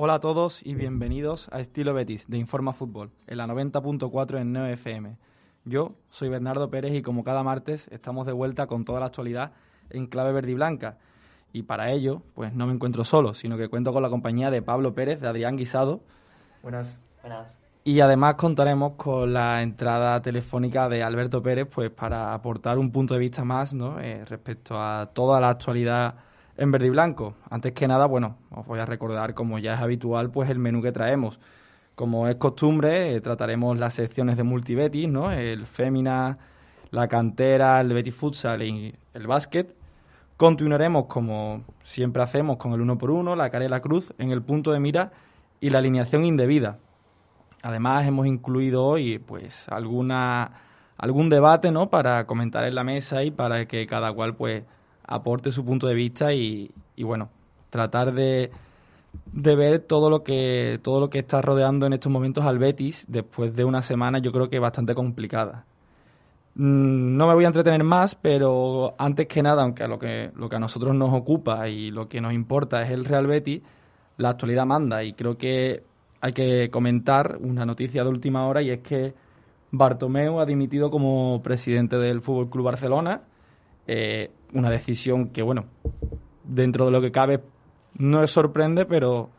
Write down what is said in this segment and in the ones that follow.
Hola a todos y bienvenidos a Estilo Betis de Informa Fútbol, en la 90.4 en 9 FM. Yo soy Bernardo Pérez y como cada martes estamos de vuelta con toda la actualidad en clave verde y blanca. Y para ello, pues no me encuentro solo, sino que cuento con la compañía de Pablo Pérez, de Adrián Guisado. Buenas. Buenas. Y además contaremos con la entrada telefónica de Alberto Pérez, pues para aportar un punto de vista más ¿no? Eh, respecto a toda la actualidad en verde y blanco. Antes que nada, bueno, os voy a recordar, como ya es habitual, pues el menú que traemos. Como es costumbre, eh, trataremos las secciones de multibetis, ¿no? El fémina, la cantera, el Betis Futsal y el básquet. Continuaremos, como siempre hacemos, con el uno por uno, la cara y la cruz, en el punto de mira y la alineación indebida. Además, hemos incluido hoy, pues, alguna, algún debate, ¿no? Para comentar en la mesa y para que cada cual, pues, aporte su punto de vista y, bueno, tratar de, de, ver todo lo que todo lo que está rodeando en estos momentos al Betis después de una semana yo creo que bastante complicada. Mm, no me voy a entretener más, pero antes que nada, aunque lo que, lo que a nosotros nos ocupa y lo que nos importa es el Real Betis, la actualidad manda y creo que hay que comentar una noticia de última hora y es que Bartomeu ha dimitido como presidente del Fútbol Club Barcelona eh, una decisión que, bueno, dentro de lo que cabe no es sorprende, pero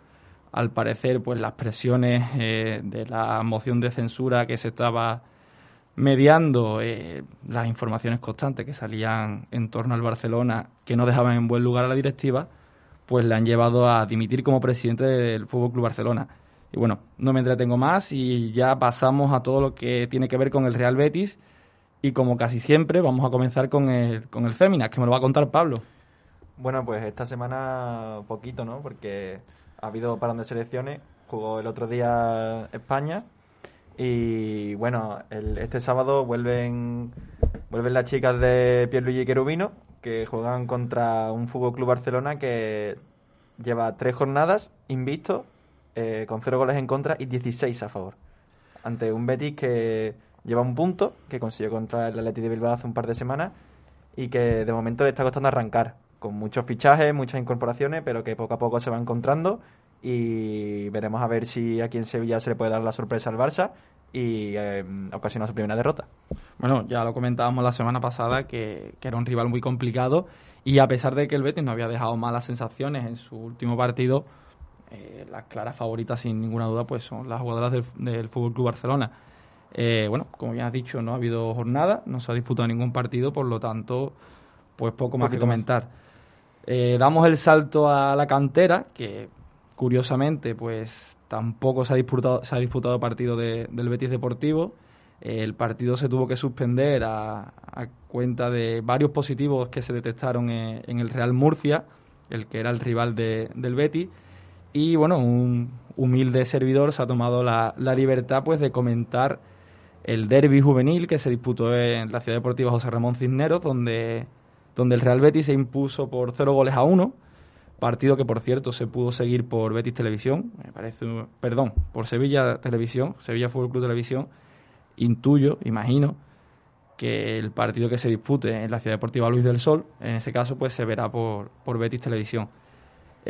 al parecer, pues las presiones eh, de la moción de censura que se estaba mediando, eh, las informaciones constantes que salían en torno al Barcelona, que no dejaban en buen lugar a la directiva, pues le han llevado a dimitir como presidente del Fútbol Club Barcelona. Y bueno, no me entretengo más y ya pasamos a todo lo que tiene que ver con el Real Betis y como casi siempre, vamos a comenzar con el, con el Féminas, que me lo va a contar Pablo. Bueno, pues esta semana poquito, ¿no? Porque ha habido parón de selecciones, jugó el otro día España y bueno, este sábado vuelven vuelven las chicas de Pierluigi Querubino que juegan contra un Fútbol Club Barcelona que lleva tres jornadas invicto eh, con cero goles en contra y 16 a favor ante un Betis que lleva un punto que consiguió contra el Atleti de Bilbao hace un par de semanas y que de momento le está costando arrancar, con muchos fichajes, muchas incorporaciones, pero que poco a poco se va encontrando y veremos a ver si aquí en Sevilla se le puede dar la sorpresa al Barça y eh, ocasiona su primera derrota. Bueno, ya lo comentábamos la semana pasada que, era un rival muy complicado y a pesar de que el Betis no había dejado malas sensaciones en su último partido, eh, las claras favoritas sin ninguna duda pues son las jugadoras del, del Fútbol Club Barcelona. Eh, bueno, como ya has dicho, no ha habido jornada, no se ha disputado ningún partido, por lo tanto, pues poco más que comentar. Eh, damos el salto a la cantera, que curiosamente, pues tampoco se ha disputado, se ha disputado partido del Betis Deportivo. el partido se tuvo que suspender a, cuenta de varios positivos que se detectaron en, el Real Murcia, el que era el rival del Betis. Y bueno, un humilde servidor se ha tomado la, la libertad pues de comentar el derby juvenil que se disputó en la Ciudad Deportiva José Ramón Cisneros, donde, donde el Real Betis se impuso por cero goles a uno, partido que por cierto se pudo seguir por Betis Televisión, me parece, perdón, por Sevilla Televisión, Sevilla Fútbol Club Televisión, intuyo, imagino, que el partido que se dispute en la Ciudad Deportiva Luis del Sol, en ese caso pues se verá por, por Betis Televisión.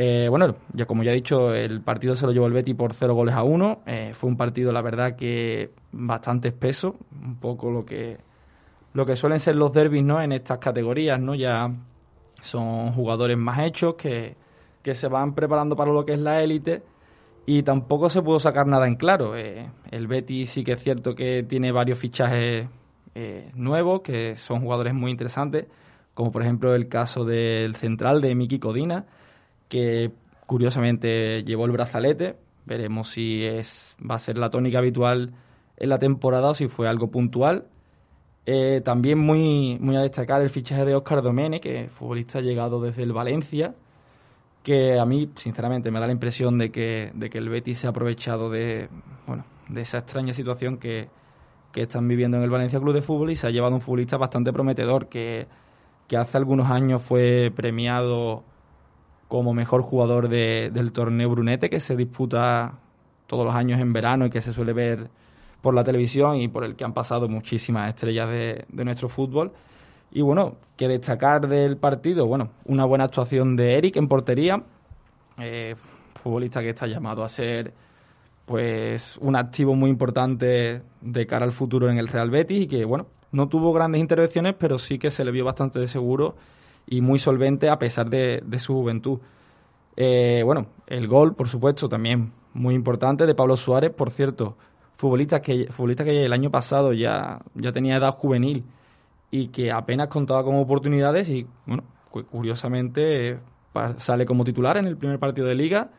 Eh, bueno, ya como ya he dicho, el partido se lo llevó el Betty por cero goles a uno. Eh, fue un partido, la verdad, que bastante espeso, un poco lo que lo que suelen ser los derbis, ¿no? En estas categorías, ¿no? Ya son jugadores más hechos que, que se van preparando para lo que es la élite y tampoco se pudo sacar nada en claro. Eh, el Betty sí que es cierto que tiene varios fichajes nuevos, que son jugadores muy interesantes, como por ejemplo el caso del central de Miki Codina que curiosamente llevó el brazalete. Veremos si es, va a ser la tónica habitual en la temporada o si fue algo puntual. Eh, también muy, muy a destacar el fichaje de Óscar Domene, que es futbolista llegado desde el Valencia, que a mí, sinceramente, me da la impresión de que, de que el Betis se ha aprovechado de, bueno, de esa extraña situación que, que están viviendo en el Valencia Club de Fútbol y se ha llevado un futbolista bastante prometedor que, que hace algunos años fue premiado como mejor jugador del torneo Brunete que se disputa todos los años en verano y que se suele ver por la televisión y por el que han pasado muchísimas estrellas de, nuestro fútbol. Y bueno, que destacar del partido, bueno, una buena actuación de Eric en portería. Eh, futbolista que está llamado a ser pues un activo muy importante de cara al futuro en el Real Betis y que, bueno, no tuvo grandes intervenciones, pero sí que se le vio bastante de seguro y muy solvente a pesar de, su juventud. Eh, bueno, el gol, por supuesto, también muy importante de Pablo Suárez, por cierto, futbolista que, futbolista que el año pasado ya, ya tenía edad juvenil y que apenas contaba con oportunidades y, bueno, curiosamente sale como titular en el primer partido de liga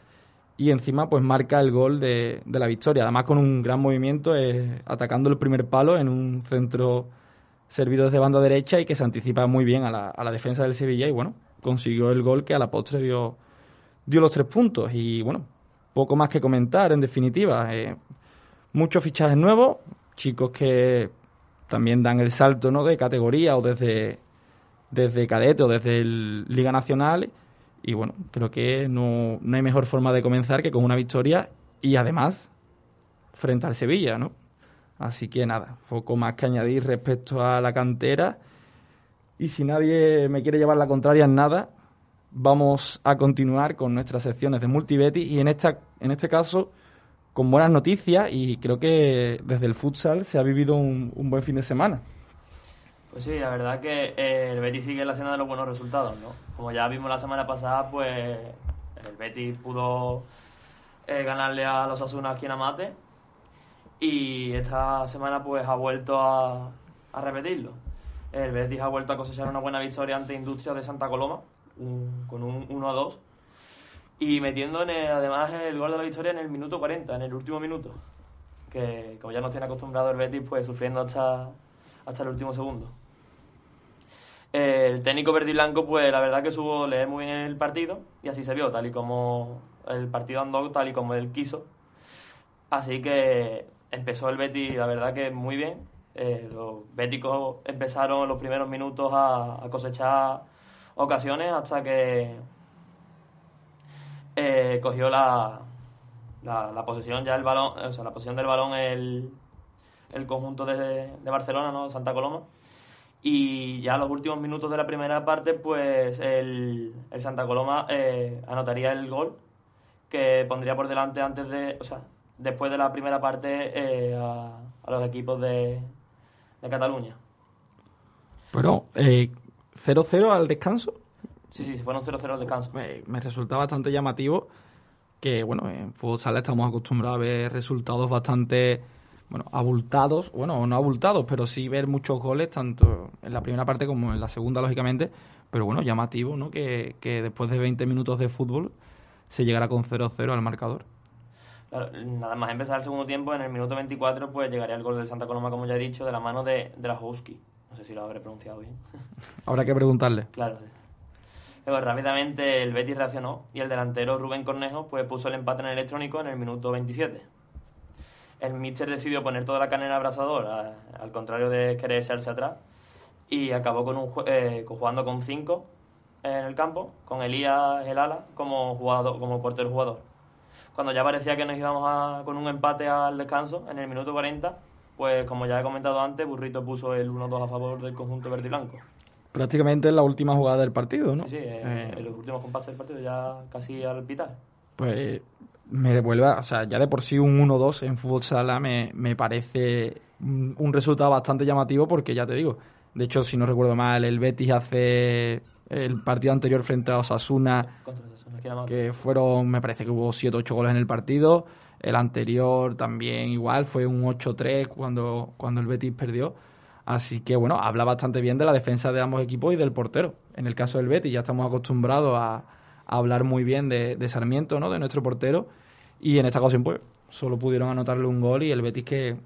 y encima pues marca el gol de, la victoria, además con un gran movimiento eh, atacando el primer palo en un centro servido desde banda derecha y que se anticipa muy bien a la, a la defensa del Sevilla y bueno, consiguió el gol que a la postre dio, dio los tres puntos y bueno, poco más que comentar en definitiva. Eh, muchos fichajes nuevos, chicos que también dan el salto ¿no? de categoría o desde, desde cadete o desde Liga Nacional y bueno, creo que no, no hay mejor forma de comenzar que con una victoria y además frente al Sevilla, ¿no? Así que nada, poco más que añadir respecto a la cantera. Y si nadie me quiere llevar la contraria en nada, vamos a continuar con nuestras secciones de Multibeti y en, esta, en este caso con buenas noticias y creo que desde el futsal se ha vivido un, buen fin de semana. Pues sí, la verdad que eh, el Betis sigue la escena de los buenos resultados, ¿no? Como ya vimos la semana pasada, pues el Betis pudo eh, ganarle a los Asunas aquí en Amate y esta semana pues ha vuelto a, repetirlo. El Betis ha vuelto a cosechar una buena victoria ante Industria de Santa Coloma, con un 1 a 2, y metiendo en además el gol de la victoria en el minuto 40, en el último minuto, que como ya nos tiene acostumbrado el Betis, pues sufriendo hasta, hasta el último segundo. El técnico verde blanco, pues la verdad que supo leer muy bien el partido y así se vio, tal y como el partido andó, tal y como él quiso. Así que empezó el Betis, la verdad que muy bien. Eh, los béticos empezaron los primeros minutos a, cosechar ocasiones hasta que eh, cogió la, la, posesión ya el balón, o sea, la posesión del balón el, el conjunto de, de, Barcelona, ¿no? Santa Coloma. Y ya los últimos minutos de la primera parte, pues el, Santa Coloma eh, anotaría el gol que pondría por delante antes de, después de la primera parte eh, a, los equipos de, de Cataluña. Bueno, eh, 0-0 al descanso. Sí, sí, fueron 0-0 al descanso. Me, resulta bastante llamativo que, bueno, en fútbol sala estamos acostumbrados a ver resultados bastante, bueno, abultados, bueno, no abultados, pero sí ver muchos goles, tanto en la primera parte como en la segunda, lógicamente, pero bueno, llamativo, ¿no? Que, que después de 20 minutos de fútbol se llegara con 0-0 al marcador nada más empezar el segundo tiempo, en el minuto 24, pues llegaría el gol del Santa Coloma, como ya he dicho, de la mano de, de la Husky. No sé si lo habré pronunciado bien. Habrá que preguntarle. Claro. Luego, rápidamente el Betis reaccionó y el delantero Rubén Cornejo pues puso el empate en el electrónico en el minuto 27. El míster decidió poner toda la carne en el abrasador, al contrario de querer echarse atrás, y acabó con un, eh, jugando con cinco en el campo, con Elías el ala como, jugador, como portero jugador cuando ya parecía que nos íbamos con un empate al descanso, en el minuto 40, pues como ya he comentado antes, Burrito puso el 1-2 a favor del conjunto verde y blanco. Prácticamente en la última jugada del partido, ¿no? Sí, sí, eh. en los últimos compases del partido, ya casi al pitar. Pues me devuelve, o sea, ya de por sí un 1-2 en fútbol sala me, me parece un resultado bastante llamativo porque ya te digo, de hecho, si no recuerdo mal, el Betis hace el partido anterior frente a Osasuna, que fueron, me parece que hubo 7 8 goles en el partido. El anterior también igual, fue un 8-3 cuando, cuando el Betis perdió. Así que bueno, habla bastante bien de la defensa de ambos equipos y del portero. En el caso del Betis ya estamos acostumbrados a, hablar muy bien de, de, Sarmiento, ¿no? de nuestro portero. Y en esta ocasión pues solo pudieron anotarle un gol y el Betis que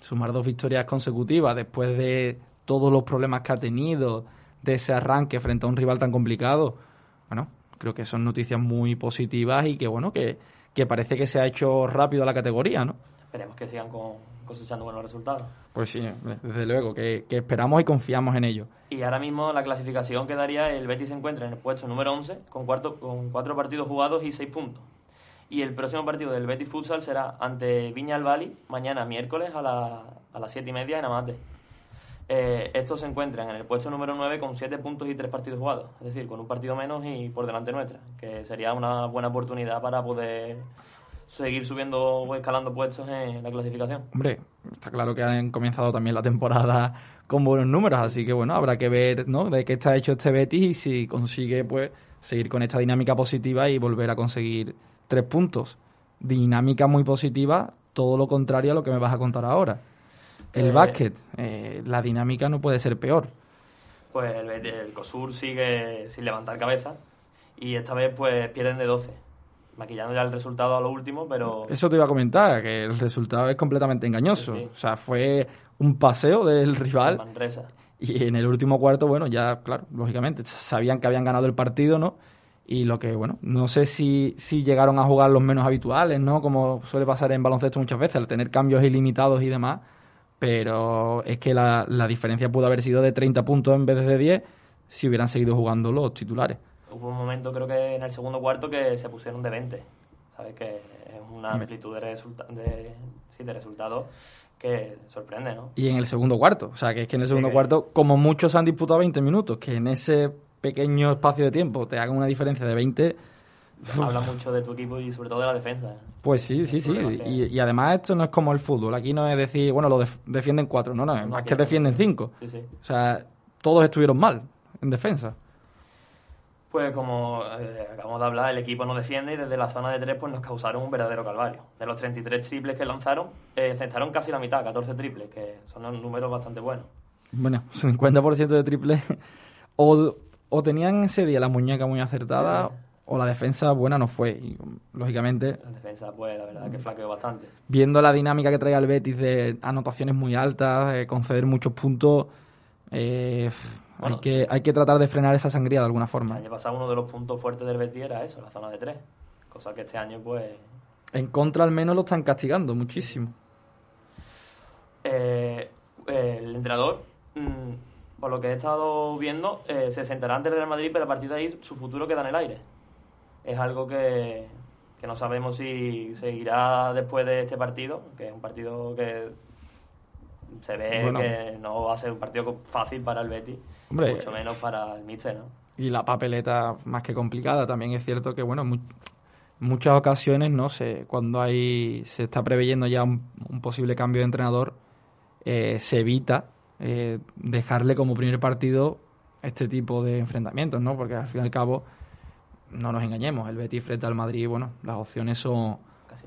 sumar dos victorias consecutivas después de todos los problemas que ha tenido, de ese arranque frente a un rival tan complicado, bueno, creo que son noticias muy positivas y que, bueno, que, parece que se ha hecho rápido la categoría, ¿no? Esperemos que sigan cosechando buenos resultados. Pues sí, desde luego, que, esperamos y confiamos en ello. Y ahora mismo la clasificación quedaría, el Betis se encuentra en el puesto número 11 con, cuarto, con cuatro partidos jugados y seis puntos. Y el próximo partido del Betis Futsal será ante Viña al Bali, mañana miércoles a, a las siete y media en Amate. Eh, estos se encuentran en el puesto número 9 con 7 puntos y 3 partidos jugados, es decir, con un partido menos y por delante nuestra, que sería una buena oportunidad para poder seguir subiendo o escalando puestos en la clasificación. Hombre, está claro que han comenzado también la temporada con buenos números, así que bueno, habrá que ver ¿no? de qué está hecho este Betis y si consigue pues seguir con esta dinámica positiva y volver a conseguir tres puntos. Dinámica muy positiva, todo lo contrario a lo que me vas a contar ahora. El Eh, básquet, eh, la dinámica no puede ser peor. Pues el, COSUR sigue sin levantar cabeza y esta vez pues pierden de 12, maquillando ya el resultado a lo último, pero Eso te iba a comentar, que el resultado es completamente engañoso. Sí, sí. O sea, fue un paseo del el rival Manresa. y en el último cuarto, bueno, ya, claro, lógicamente, sabían que habían ganado el partido, ¿no? Y lo que, bueno, no sé si, si llegaron a jugar los menos habituales, ¿no? Como suele pasar en baloncesto muchas veces, al tener cambios ilimitados y demás. Pero es que la, la diferencia pudo haber sido de 30 puntos en vez de 10 si hubieran seguido jugando los titulares. Hubo un momento, creo que en el segundo cuarto, que se pusieron de 20. ¿Sabes? Que es una amplitud de, resulta de, sí, de resultados que sorprende, ¿no? Y en el segundo cuarto. O sea, que es que en el segundo cuarto, como muchos han disputado 20 minutos, que en ese pequeño espacio de tiempo te hagan una diferencia de 20, Habla mucho de tu equipo y sobre todo de la defensa. pues sí, sí, sí. Y, y además esto no es como el fútbol. Aquí no es decir, bueno, lo def- defienden cuatro. No, no, es No, más que defienden cinco. Sí, sí. O sea, todos estuvieron mal en defensa. Pues como eh, acabamos de hablar, el equipo no defiende y desde la zona de tres pues nos causaron un verdadero calvario. De los 33 triples que lanzaron, eh, casi la mitad, 14 triples, que son números bastante buenos. Bueno, 50% de triple. O, o tenían ese día la muñeca muy acertada. O la defensa buena no fue. Y, lógicamente, La defensa, pues la verdad que flaqueó bastante. viendo la dinámica que trae el Betis de anotaciones muy altas, eh, conceder muchos puntos, eh, Bueno. hay, que, hay que tratar de frenar esa sangría de alguna El forma. año pasado uno de los puntos fuertes del Betis era eso, la zona de tres. Cosa que este año pues En contra al menos lo están castigando muchísimo. Eh, eh, el entrenador, mm, por lo que he estado viendo, eh, se sentará ante el Real Madrid, pero a partir de ahí su futuro queda en el aire. Es algo que, que no sabemos si seguirá después de este partido, que es un partido que se ve Bueno. que no va a ser un partido fácil para el Betis, Hombre. mucho menos para el Míster, ¿no? y la papeleta más que complicada. También es cierto que, bueno, mu- muchas ocasiones, no sé, cuando hay se está preveyendo ya un, un posible cambio de entrenador, eh, se evita eh, dejarle como primer partido este tipo de enfrentamientos, ¿no? Porque al fin y al cabo, no nos engañemos, el Betis frente al Madrid, bueno, las opciones son,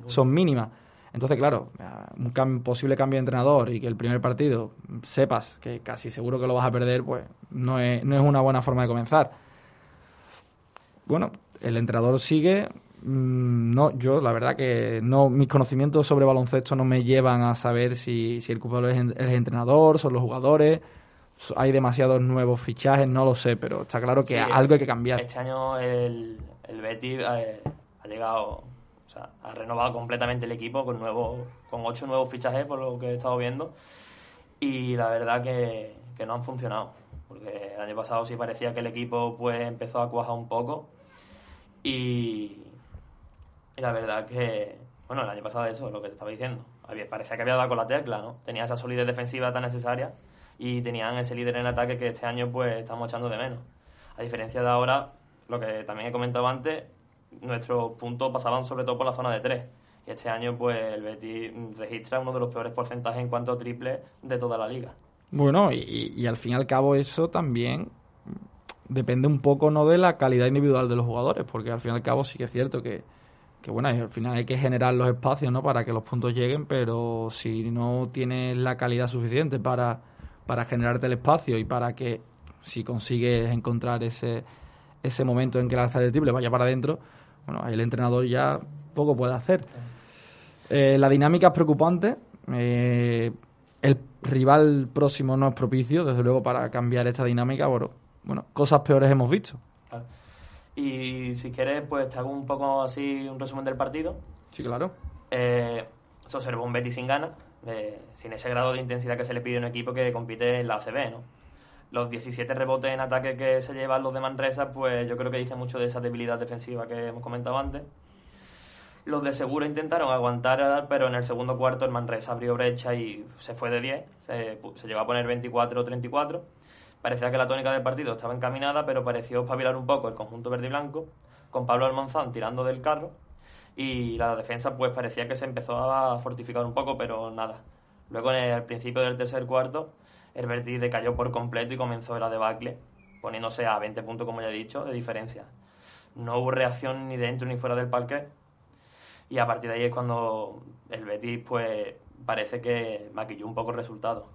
son mínimas. Entonces, claro, un cam- posible cambio de entrenador y que el primer partido sepas que casi seguro que lo vas a perder, pues no es, no es una buena forma de comenzar. Bueno, el entrenador sigue. mm, No, yo la verdad que no, mis conocimientos sobre baloncesto no me llevan a saber si, si el culpable es el entrenador, son los jugadores, hay demasiados nuevos fichajes, no lo sé, pero está claro que Sí, algo hay que cambiar. Este año el, el Betis eh, ha llegado, o sea, ha renovado completamente el equipo con nuevos, con ocho nuevos fichajes por lo que he estado viendo y la verdad que, que no han funcionado porque el año pasado sí parecía que el equipo pues empezó a cuajar un poco y, y la verdad que bueno el año pasado eso lo que te estaba diciendo había, parecía que había dado con la tecla no tenía esa solidez defensiva tan necesaria y tenían ese líder en ataque que este año pues estamos echando de menos. A diferencia de ahora lo que también he comentado antes nuestros puntos pasaban sobre todo por la zona de tres. Y este año pues el Betis registra uno de los peores porcentajes en cuanto a triple de toda la liga. Bueno, y, y al fin y al cabo eso también depende un poco no de la calidad individual de los jugadores, porque al fin y al cabo sí que es cierto que, que bueno, al final hay que generar los espacios ¿no? para que los puntos lleguen, pero si no tienes la calidad suficiente para, para generarte el espacio y para que si consigues encontrar ese, ese momento en que lanzar el triple vaya para adentro, bueno, ahí el entrenador ya poco puede hacer. Eh, la dinámica es preocupante. eh, el rival próximo no es propicio, desde luego, para cambiar esta dinámica. Bueno, bueno cosas peores hemos visto. Claro. Y si quieres, pues te hago un poco así un resumen del partido. Sí, claro. Eh, se observó un Betis sin ganas, eh, sin ese grado de intensidad que se le pide a un equipo que compite en la ACB, ¿no? Los 17 rebotes en ataque que se llevan los de Manresa, pues yo creo que dice mucho de esa debilidad defensiva que hemos comentado antes. Los de Segura intentaron aguantar, pero en el segundo cuarto el Manresa abrió brecha y se fue de 10. Se, se a poner 24-34. Parecía que la tónica del partido estaba encaminada, pero pareció espabilar un poco el conjunto verde y blanco, con Pablo Almanzán tirando del carro. Y la defensa pues parecía que se empezó a fortificar un poco, pero nada. Luego en el principio del tercer cuarto, el Verdi decayó por completo y comenzó la debacle, poniéndose a 20 puntos, como ya he dicho, de diferencia. No hubo reacción ni dentro ni fuera del parque y a partir de ahí es cuando el Betis pues parece que maquilló un poco el resultado.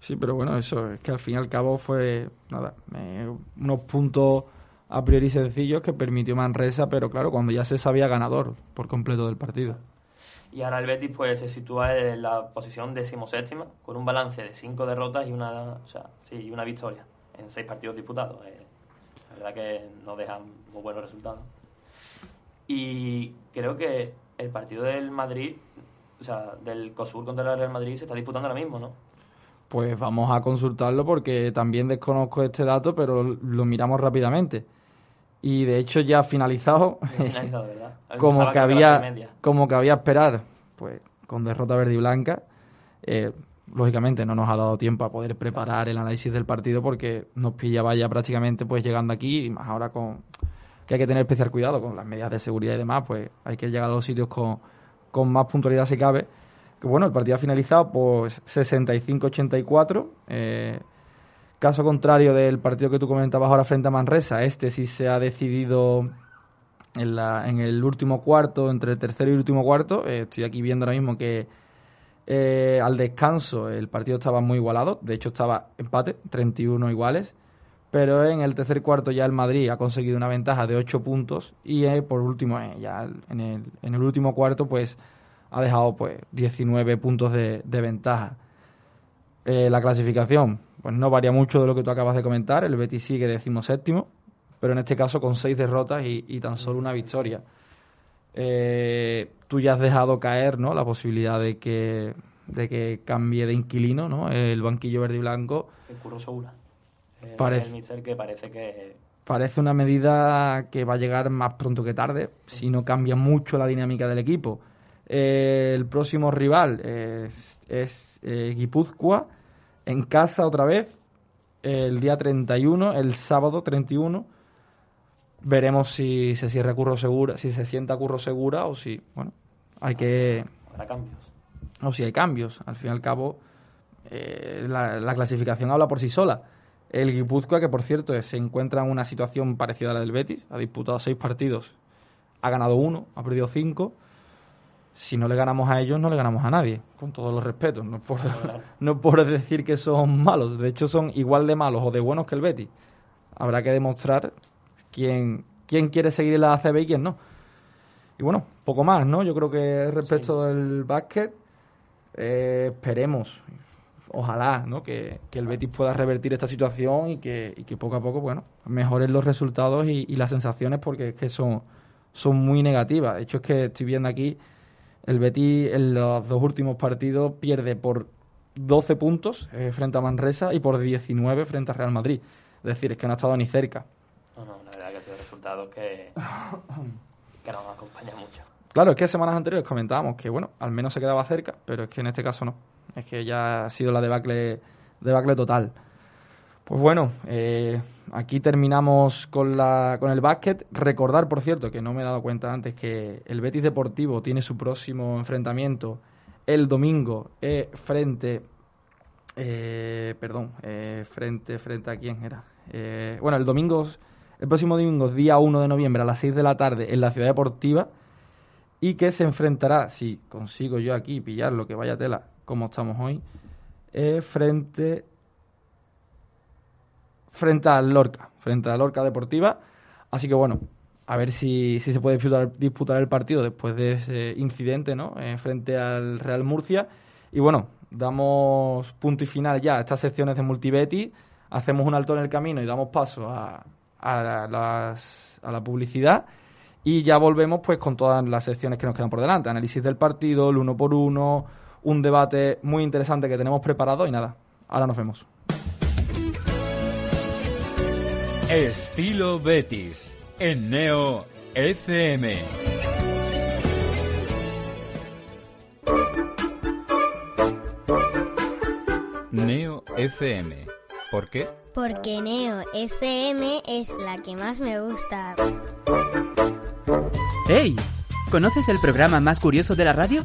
Sí, pero bueno, eso es que al fin y al cabo fue nada, eh, unos puntos a priori sencillos que permitió Manresa, pero claro, cuando ya se sabía ganador por completo del partido. Y ahora el Betis pues se sitúa en la posición decimoséptima con un balance de cinco derrotas y una, o sea, sí, una victoria en seis partidos disputados. Eh, la verdad que no dejan muy buenos resultados. Y creo que el partido del Madrid, o sea, del COSUR contra el Real Madrid se está disputando ahora mismo, ¿no? Pues vamos a consultarlo porque también desconozco este dato, pero lo miramos rápidamente. Y de hecho ya ha finalizado, finalizado como que había como que había esperar, pues con derrota verde y blanca. Eh, lógicamente no nos ha dado tiempo a poder preparar el análisis del partido porque nos pillaba ya prácticamente pues llegando aquí y más ahora con que hay que tener especial cuidado con las medidas de seguridad y demás, pues hay que llegar a los sitios con, con más puntualidad si cabe. Que bueno, el partido ha finalizado pues 65-84. eh, caso contrario del partido que tú comentabas ahora frente a Manresa, este sí se ha decidido en, la, en el último cuarto, entre el tercero y el último cuarto. Eh, estoy aquí viendo ahora mismo que eh, al descanso el partido estaba muy igualado, de hecho estaba empate, 31 iguales, pero en el tercer cuarto ya el Madrid ha conseguido una ventaja de 8 puntos y eh, por último, ya en el, en el último cuarto pues ha dejado pues 19 puntos de ventaja. Eh, la clasificación pues no varía mucho de lo que tú acabas de comentar, el Betis sigue decimoséptimo, pero en este caso con 6 derrotas y, y tan solo una victoria. Eh, tú ya has dejado caer ¿no? la posibilidad de que, de que cambie de inquilino ¿no? el banquillo verde y blanco. El Curro Soura. Eh, Parece- El que parece que Parece una medida que va a llegar más pronto que tarde, si no cambia mucho la dinámica del equipo. Eh, el próximo rival es, es eh, Guipúzcoa, en casa otra vez, el día 31, el sábado 31. Veremos si se cierra Curro Segura, si se sienta Curro Segura o si, bueno, hay que habrá cambios. o si hay cambios. Al fin y al cabo, eh, la, la clasificación habla por sí sola. El Guipúzcoa, que por cierto se encuentra en una situación parecida a la del Betis, ha disputado seis partidos, ha ganado uno, ha perdido cinco. Si no le ganamos a ellos, no le ganamos a nadie, con todos los respetos. No por, Claro. no por decir que son malos, de hecho son igual de malos o de buenos que el Betis. Habrá que demostrar quién, quién quiere seguir en la ACB y quién no. Y bueno, poco más, ¿no? Yo creo que respecto del básquet, eh, esperemos, ojalá, ¿no? Que, que el Betis pueda revertir esta situación y que, y que poco a poco, bueno, mejoren los resultados y, y las sensaciones porque es que son, son muy negativas. De hecho, es que estoy viendo aquí, el Betis en los dos últimos partidos pierde por 12 puntos eh, frente a Manresa y por 19 frente a Real Madrid. Es decir, es que no ha estado ni cerca. No, no, la verdad que ha sido resultados que, que no nos acompañan mucho. Claro, es que semanas anteriores comentábamos que, bueno, al menos se quedaba cerca, pero es que en este caso no. Es que ya ha sido la debacle, debacle total. Pues bueno, eh, aquí terminamos con, la, con el básquet. Recordar, por cierto, que no me he dado cuenta antes, que el Betis Deportivo tiene su próximo enfrentamiento el domingo eh, frente... eh, perdón, eh, frente, frente a quién era. Bueno, el domingo, el próximo domingo, día 1 de noviembre a las 6 de la tarde en la Ciudad Deportiva y que se enfrentará, si consigo yo aquí pillar lo que vaya tela, como estamos hoy, frente frente al Lorca, frente al Lorca Deportiva. Así que bueno, a ver si, si se puede disputar, disputar el partido después de ese incidente, ¿no? Eh, frente al Real Murcia. Y bueno, damos punto y final ya a estas secciones de Multibeti, hacemos un alto en el camino y damos paso a, a, las- a la publicidad. Y ya volvemos pues con todas las secciones que nos quedan por delante. Análisis del partido, el uno por uno, un debate muy interesante que tenemos preparado y nada, ahora nos vemos. Estilo Betis en Neo FM. Neo FM. ¿Por qué? Porque Neo FM es la que más me gusta. ¡Hey! ¿Conoces el programa más curioso de la radio?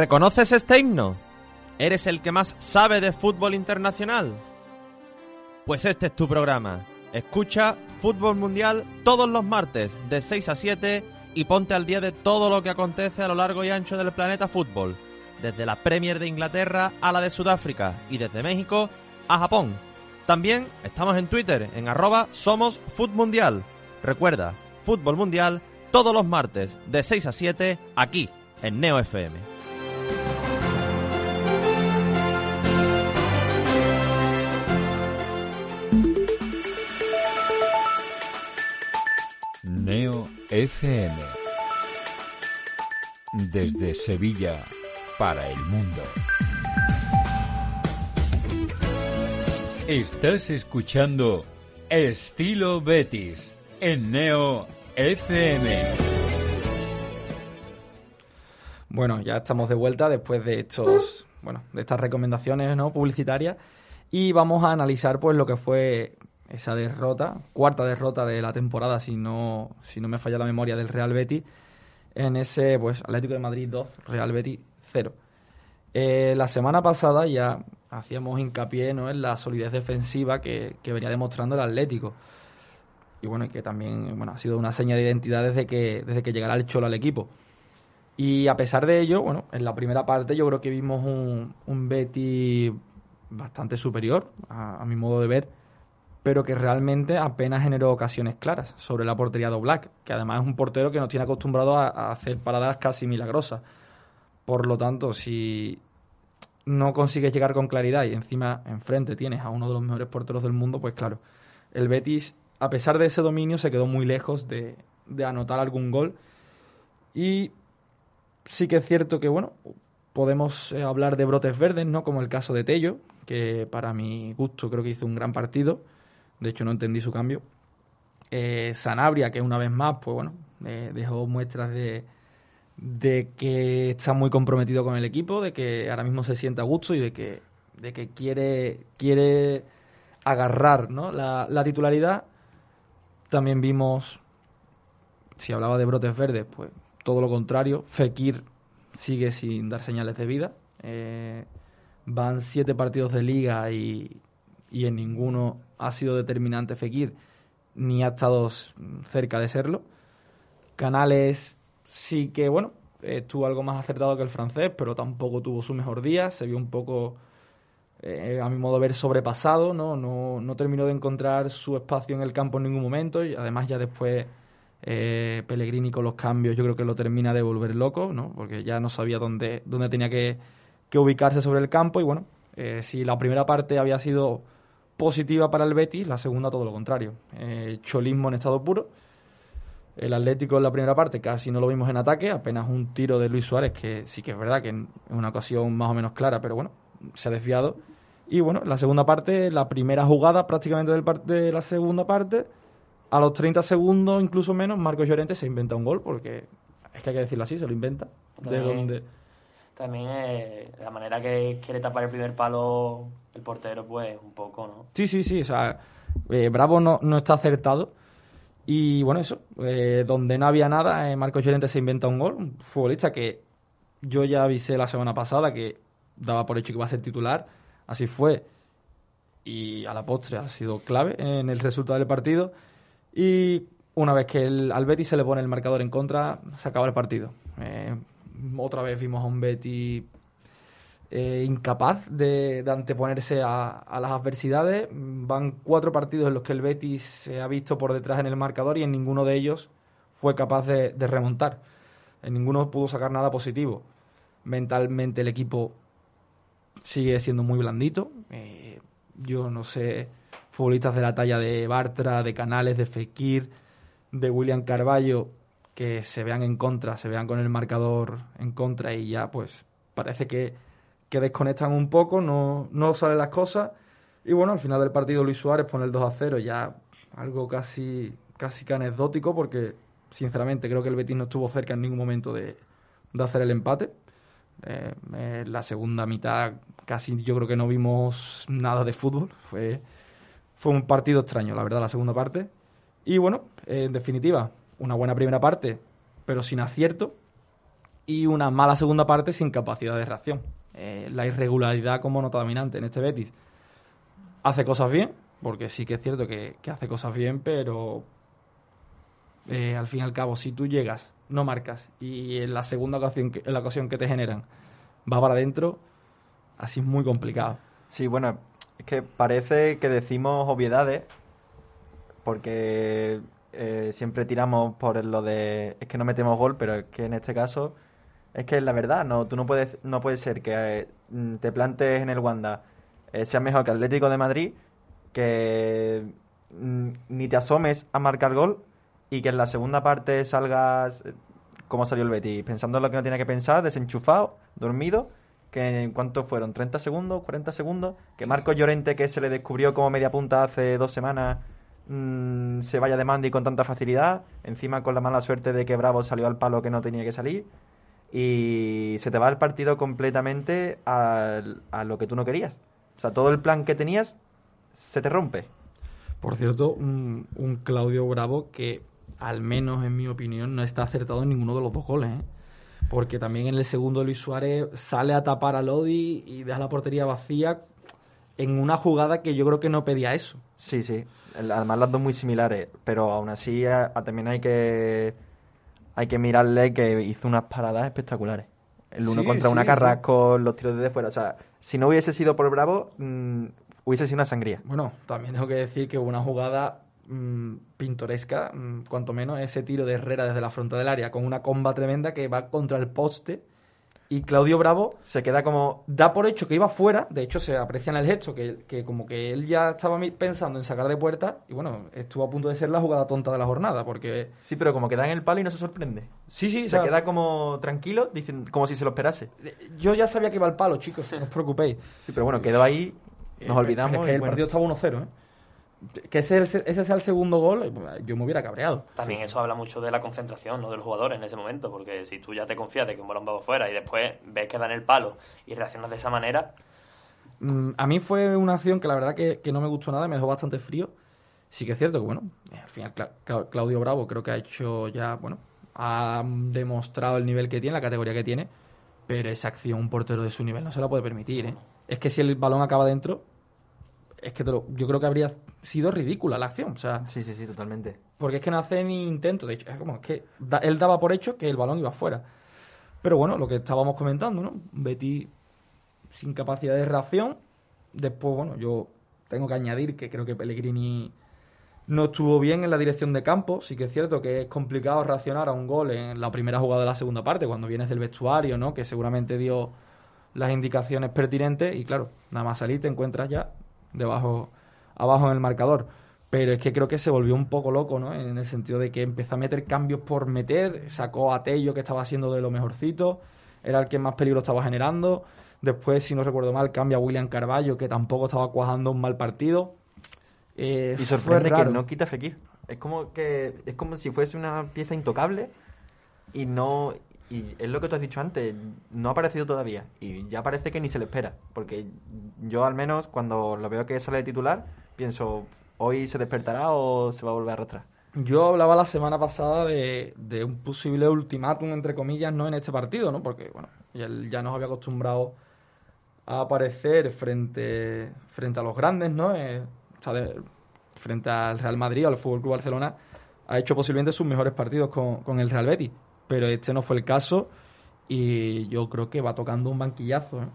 ¿Reconoces este himno? ¿Eres el que más sabe de fútbol internacional? Pues este es tu programa. Escucha Fútbol Mundial todos los martes de 6 a 7 y ponte al día de todo lo que acontece a lo largo y ancho del planeta fútbol. Desde la Premier de Inglaterra a la de Sudáfrica y desde México a Japón. También estamos en Twitter en arroba somos Mundial. Recuerda, Fútbol Mundial todos los martes de 6 a 7 aquí en Neo FM. Neo FM. Desde Sevilla para el mundo. Estás escuchando Estilo Betis en Neo FM. Bueno, ya estamos de vuelta después de estos, bueno, de estas recomendaciones no publicitarias y vamos a analizar pues lo que fue esa derrota, cuarta derrota de la temporada si no si no me falla la memoria del Real Betis en ese pues Atlético de Madrid 2, Real Betis 0. Eh, la semana pasada ya hacíamos hincapié ¿no? en la solidez defensiva que, que venía demostrando el Atlético. Y bueno, y que también bueno, ha sido una seña de identidad desde que, desde que llegara el Cholo al equipo. Y a pesar de ello, bueno, en la primera parte yo creo que vimos un, un Betis bastante superior, a, a mi modo de ver, pero que realmente apenas generó ocasiones claras sobre la portería de Black, que además es un portero que nos tiene acostumbrado a, hacer paradas casi milagrosas. Por lo tanto, si no consigues llegar con claridad y encima enfrente tienes a uno de los mejores porteros del mundo, pues claro, el Betis, a pesar de ese dominio, se quedó muy lejos de, de anotar algún gol. Y sí que es cierto que, bueno, podemos eh, hablar de brotes verdes, ¿no? Como el caso de Tello, que para mi gusto creo que hizo un gran partido. De hecho, no entendí su cambio. Eh, Sanabria, que una vez más, pues bueno, eh, dejó muestras de, de que está muy comprometido con el equipo, de que ahora mismo se siente a gusto y de que, de que quiere, quiere agarrar ¿no? la, la titularidad. También vimos, si hablaba de brotes verdes, pues todo lo contrario. Fekir sigue sin dar señales de vida. Eh, van siete partidos de liga y, y en ninguno ha sido determinante Fekir, ni ha estado cerca de serlo. Canales sí que, bueno, estuvo algo más acertado que el francés, pero tampoco tuvo su mejor día. Se vio un poco, eh, a mi modo de ver, sobrepasado, ¿no? ¿no? No terminó de encontrar su espacio en el campo en ningún momento y además ya después Eh, Pellegrini con los cambios yo creo que lo termina de volver loco, ¿no? Porque ya no sabía dónde, dónde tenía que, que ubicarse sobre el campo y bueno, eh, si la primera parte había sido positiva para el Betis, la segunda todo lo contrario. Eh, cholismo en estado puro. El Atlético en la primera parte casi no lo vimos en ataque, apenas un tiro de Luis Suárez, que sí que es verdad que en una ocasión más o menos clara, pero bueno, se ha desviado. Y bueno, la segunda parte, la primera jugada prácticamente del de la segunda parte, a los 30 segundos, incluso menos, Marcos Llorente se inventa un gol, porque es que hay que decirlo así, se lo inventa. De También- donde También eh, la manera que quiere tapar el primer palo el portero, pues un poco, ¿no? Sí, sí, sí. O sea, eh, Bravo no, no está acertado. Y bueno, eso. eh, donde no había nada, eh, Marcos Llorente se inventa un gol. Un futbolista que yo ya avisé la semana pasada que daba por hecho que iba a ser titular. Así fue. Y a la postre ha sido clave en el resultado del partido. Y una vez que el, al Betis se le pone el marcador en contra, se acaba el partido. Eh, otra vez vimos a un Betis eh, incapaz de, anteponerse a, las adversidades. Van cuatro partidos en los que el Betis se ha visto por detrás en el marcador y en ninguno de ellos fue capaz de, de remontar. En ninguno pudo sacar nada positivo. Mentalmente el equipo sigue siendo muy blandito. Eh, yo no sé, futbolistas de la talla de Bartra, de Canales, de Fekir, de William Carballo, que se vean en contra, se vean con el marcador en contra y ya pues parece que, que desconectan un poco, no, no salen las cosas. Y bueno, al final del partido Luis Suárez pone el 2 a 0, ya algo casi, casi que anecdótico porque sinceramente creo que el Betis no estuvo cerca en ningún momento de, de hacer el empate. Eh, eh, la segunda mitad casi yo creo que no vimos nada de fútbol. Fue, fue un partido extraño, la verdad, la segunda parte. Y bueno, eh, en definitiva, una buena primera parte, pero sin acierto. Y una mala segunda parte sin capacidad de reacción. Eh, la irregularidad como nota dominante en este Betis. Hace cosas bien, porque sí que es cierto que, hace cosas bien, pero eh, al fin y al cabo, si tú llegas, no marcas, y en la segunda ocasión que, en la ocasión que te generan va para adentro, así es muy complicado. Sí, bueno, es que parece que decimos obviedades porque eh, siempre tiramos por lo de es que no metemos gol, pero es que en este caso es que es la verdad, no tú no puedes no puede ser que eh, mm, te plantes en el Wanda eh, seas mejor que Atlético de Madrid, que mm, ni te asomes a marcar gol y que en la segunda parte salgas eh, como salió el Betis, pensando en lo que no tiene que pensar, desenchufado, dormido, que en cuánto fueron, 30 segundos, 40 segundos, que Marco Llorente, que se le descubrió como media punta hace dos semanas, mm, se vaya de Mandy con tanta facilidad, encima con la mala suerte de que Bravo salió al palo que no tenía que salir, y se te va el partido completamente al- a, lo que tú no querías. O sea, todo el plan que tenías se te rompe. Por cierto, un, un Claudio Bravo que, al menos en mi opinión, no está acertado en ninguno de los dos goles. ¿eh? Porque también en el segundo Luis Suárez sale a tapar a Lodi y deja la portería vacía en una jugada que yo creo que no pedía eso. Sí, sí. Además las dos muy similares, pero aún así a- a- también hay que hay que mirarle que hizo unas paradas espectaculares. El uno Sí, contra sí, una sí. Carrasco, los tiros desde fuera. O sea, si no hubiese sido por Bravo, mm, hubiese sido una sangría. Bueno, también tengo que decir que hubo una jugada mm, pintoresca, mm, cuanto menos ese tiro de Herrera desde la frontal del área con una comba tremenda que va contra el poste y Claudio Bravo Se queda como... da por hecho que iba fuera, de hecho se aprecia en el gesto que, que como que él ya estaba pensando en sacar de puerta y bueno, estuvo a punto de ser la jugada tonta de la jornada porque Sí, pero como queda en el palo y no se sorprende. sí, sí, Se o sea, queda como tranquilo, como si se lo esperase. yo ya sabía que iba al palo, chicos, no os preocupéis. Sí, pero bueno, quedó ahí, nos Eh, olvidamos. es que el bueno. partido estaba 1-0, ¿eh? Que ese, ese sea el segundo gol, yo me hubiera cabreado. También eso habla mucho de la concentración ¿no? del jugador en ese momento, porque si tú ya te confías de que un balón va fuera y después ves que da en el palo y reaccionas de esa manera, Mm, a mí fue una acción que la verdad que, que no me gustó nada, me dejó bastante frío. Sí que es cierto que, bueno, al final Cla- Cla- Claudio Bravo creo que ha hecho ya, bueno, ha demostrado el nivel que tiene, la categoría que tiene, pero esa acción un portero de su nivel no se la puede permitir, ¿eh? Es que si el balón acaba dentro, es que te lo- yo creo que habría sido ridícula la acción, o sea, Sí, sí, sí, totalmente. porque es que no hace ni intento, de hecho, es como es que da- él daba por hecho que el balón iba fuera. Pero bueno, lo que estábamos comentando, ¿no? Betty sin capacidad de reacción. Después, bueno, yo tengo que añadir que creo que Pellegrini no estuvo bien en la dirección de campo. Sí que es cierto que es complicado reaccionar a un gol en la primera jugada de la segunda parte, cuando vienes del vestuario, ¿no? Que seguramente dio las indicaciones pertinentes y claro, nada más salir te encuentras ya debajo, abajo en el marcador. Pero es que creo que se volvió un poco loco, ¿no? En el sentido de que empezó a meter cambios por meter, sacó a Tello, que estaba haciendo de lo mejorcito, era el que más peligro estaba generando. Después, si no recuerdo mal, cambia a William Carballo, que tampoco estaba cuajando un mal partido. Eh, y sorprende que no quita Fekir. Es como que es como si fuese una pieza intocable y no y es lo que tú has dicho antes, no ha aparecido todavía y ya parece que ni se le espera, porque yo al menos cuando lo veo que sale de titular, pienso, hoy se despertará o se va a volver a arrastrar. Yo hablaba la semana pasada de, de un posible ultimátum, entre comillas, no en este partido, ¿no? Porque, bueno, él ya nos había acostumbrado a aparecer frente, frente a los grandes, ¿no? Eh, frente al Real Madrid o al Fútbol Club Barcelona, ha hecho posiblemente sus mejores partidos con, el Real Betis. Pero este no fue el caso y yo creo que va tocando un banquillazo. ¿eh?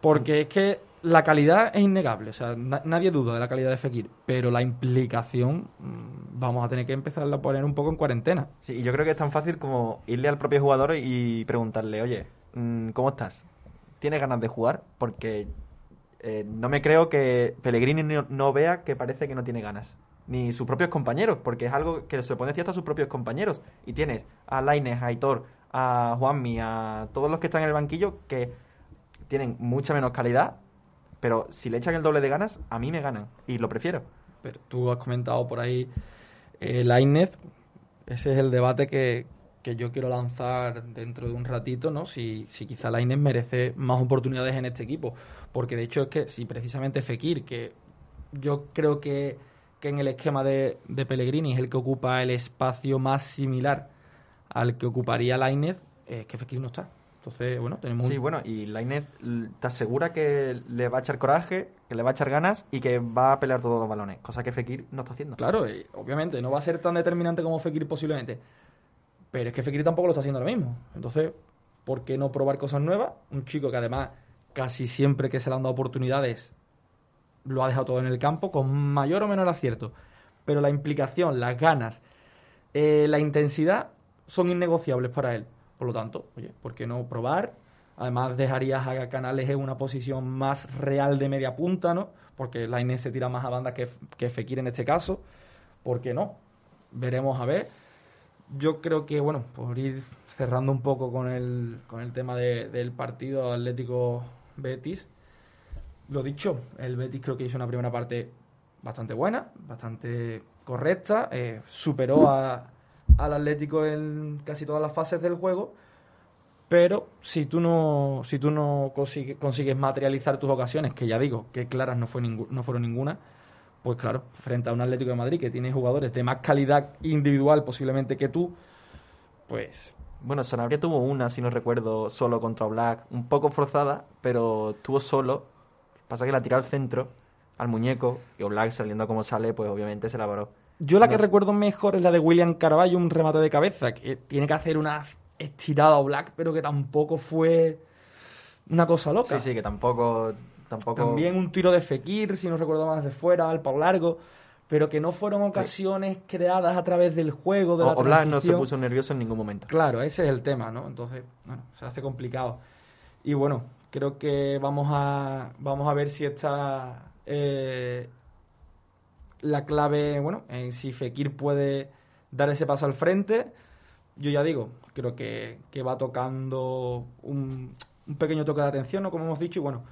Porque es que la calidad es innegable, o sea, nadie duda de la calidad de Fekir, pero la implicación mm, vamos a tener que empezar a poner un poco en cuarentena. Sí, y yo creo que es tan fácil como irle al propio jugador y preguntarle, oye, mm, ¿cómo estás? ¿Tienes ganas de jugar? Porque eh, no me creo que Pellegrini no, vea que parece que no tiene ganas. Ni sus propios compañeros, porque es algo que se pone cierto a sus propios compañeros. Y tienes a Laines, a Aitor, a Juanmi, a todos los que están en el banquillo que tienen mucha menos calidad, pero si le echan el doble de ganas, a mí me ganan. Y lo prefiero. Pero tú has comentado por ahí eh, Lainez, ese es el debate que, que yo quiero lanzar dentro de un ratito, ¿no? Si, si quizá Lainez merece más oportunidades en este equipo. Porque de hecho es que si precisamente Fekir, que yo creo que, en el esquema de, de, Pellegrini es el que ocupa el espacio más similar al que ocuparía Lainez, es que Fekir no está. Entonces, bueno, tenemos... Sí, bueno, y Lainez te asegura que le va a echar coraje, que le va a echar ganas y que va a pelear todos los balones, cosa que Fekir no está haciendo. Claro, obviamente, no va a ser tan determinante como Fekir posiblemente pero es que Fekir tampoco lo está haciendo ahora mismo. Entonces, ¿por qué no probar cosas nuevas? Un chico que además casi siempre que se le han dado oportunidades lo ha dejado todo en el campo, con mayor o menor acierto. Pero la implicación, las ganas, eh, la intensidad son innegociables para él. Por lo tanto, oye, ¿por qué no probar? Además, dejarías a Canales en una posición más real de media punta, ¿no? Porque la Inés se tira más a banda que, que Fekir en este caso. ¿Por qué no? Veremos a ver yo creo que, bueno, por ir cerrando un poco con el, con el tema del partido Atlético Betis, lo dicho, el Betis creo que hizo una primera parte bastante buena, bastante correcta, eh, superó a, al Atlético en casi todas las fases del juego, pero si tú no, si tú no consigues materializar tus ocasiones, que ya digo, que claras no, fue no fueron ninguna, pues claro, frente a un Atlético de Madrid que tiene jugadores de más calidad individual posiblemente que tú, pues... Bueno, Sanabria tuvo una, si no recuerdo, solo contra Black, un poco forzada, pero tuvo solo. Pasa que la tiró al centro, al muñeco, y Black saliendo como sale, pues obviamente se la paró. Yo la que recuerdo mejor es la de William Carvalho, un remate de cabeza, que tiene que hacer una estirada a Black, pero que tampoco fue una cosa loca. Sí, sí, que tampoco también un tiro de Fekir, si no recuerdo más, de fuera, al pau largo, pero que no fueron ocasiones creadas a través del juego, de o, la no se puso nervioso en ningún momento. Claro, ese es el tema, ¿no? Entonces, bueno, se hace complicado. Y bueno, creo que vamos a, vamos a ver si está eh, la clave, bueno, en si Fekir puede dar ese paso al frente. Yo ya digo, creo que, que va tocando un, pequeño toque de atención, ¿no? Como hemos dicho, y bueno,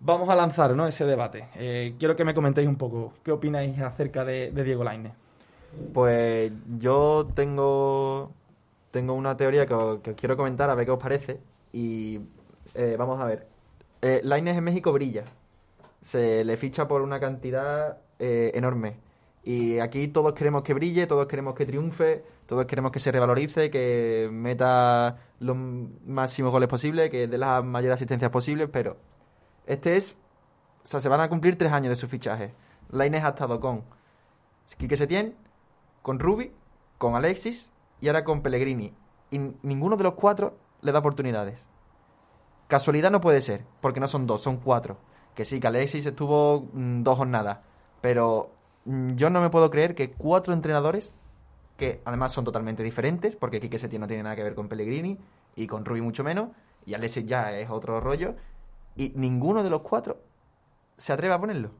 vamos a lanzar ¿no? ese debate. Eh, quiero que me comentéis un poco qué opináis acerca de, Diego Lainez. Pues yo tengo, tengo una teoría que os, quiero comentar, a ver qué os parece. Y eh, vamos a ver. Eh, en México brilla. Se le ficha por una cantidad eh, enorme. Y aquí todos queremos que brille, todos queremos que triunfe, todos queremos que se revalorice, que meta los máximos goles posibles, que dé las mayores asistencias posibles, pero este es. O sea, se van a cumplir tres años de su fichaje. Lainez ha estado con Quique Setién, con Rubi, con Alexis y ahora con Pellegrini. Y ninguno de los cuatro le da oportunidades. Casualidad no puede ser, porque no son dos, son cuatro. Que sí, que Alexis estuvo mm, dos jornadas. Pero mm, yo no me puedo creer que cuatro entrenadores, que además son totalmente diferentes, porque Quique Setién no tiene nada que ver con Pellegrini y con Rubí mucho menos, y Alessi ya es otro rollo, y ninguno de los cuatro se atreve a ponerlo.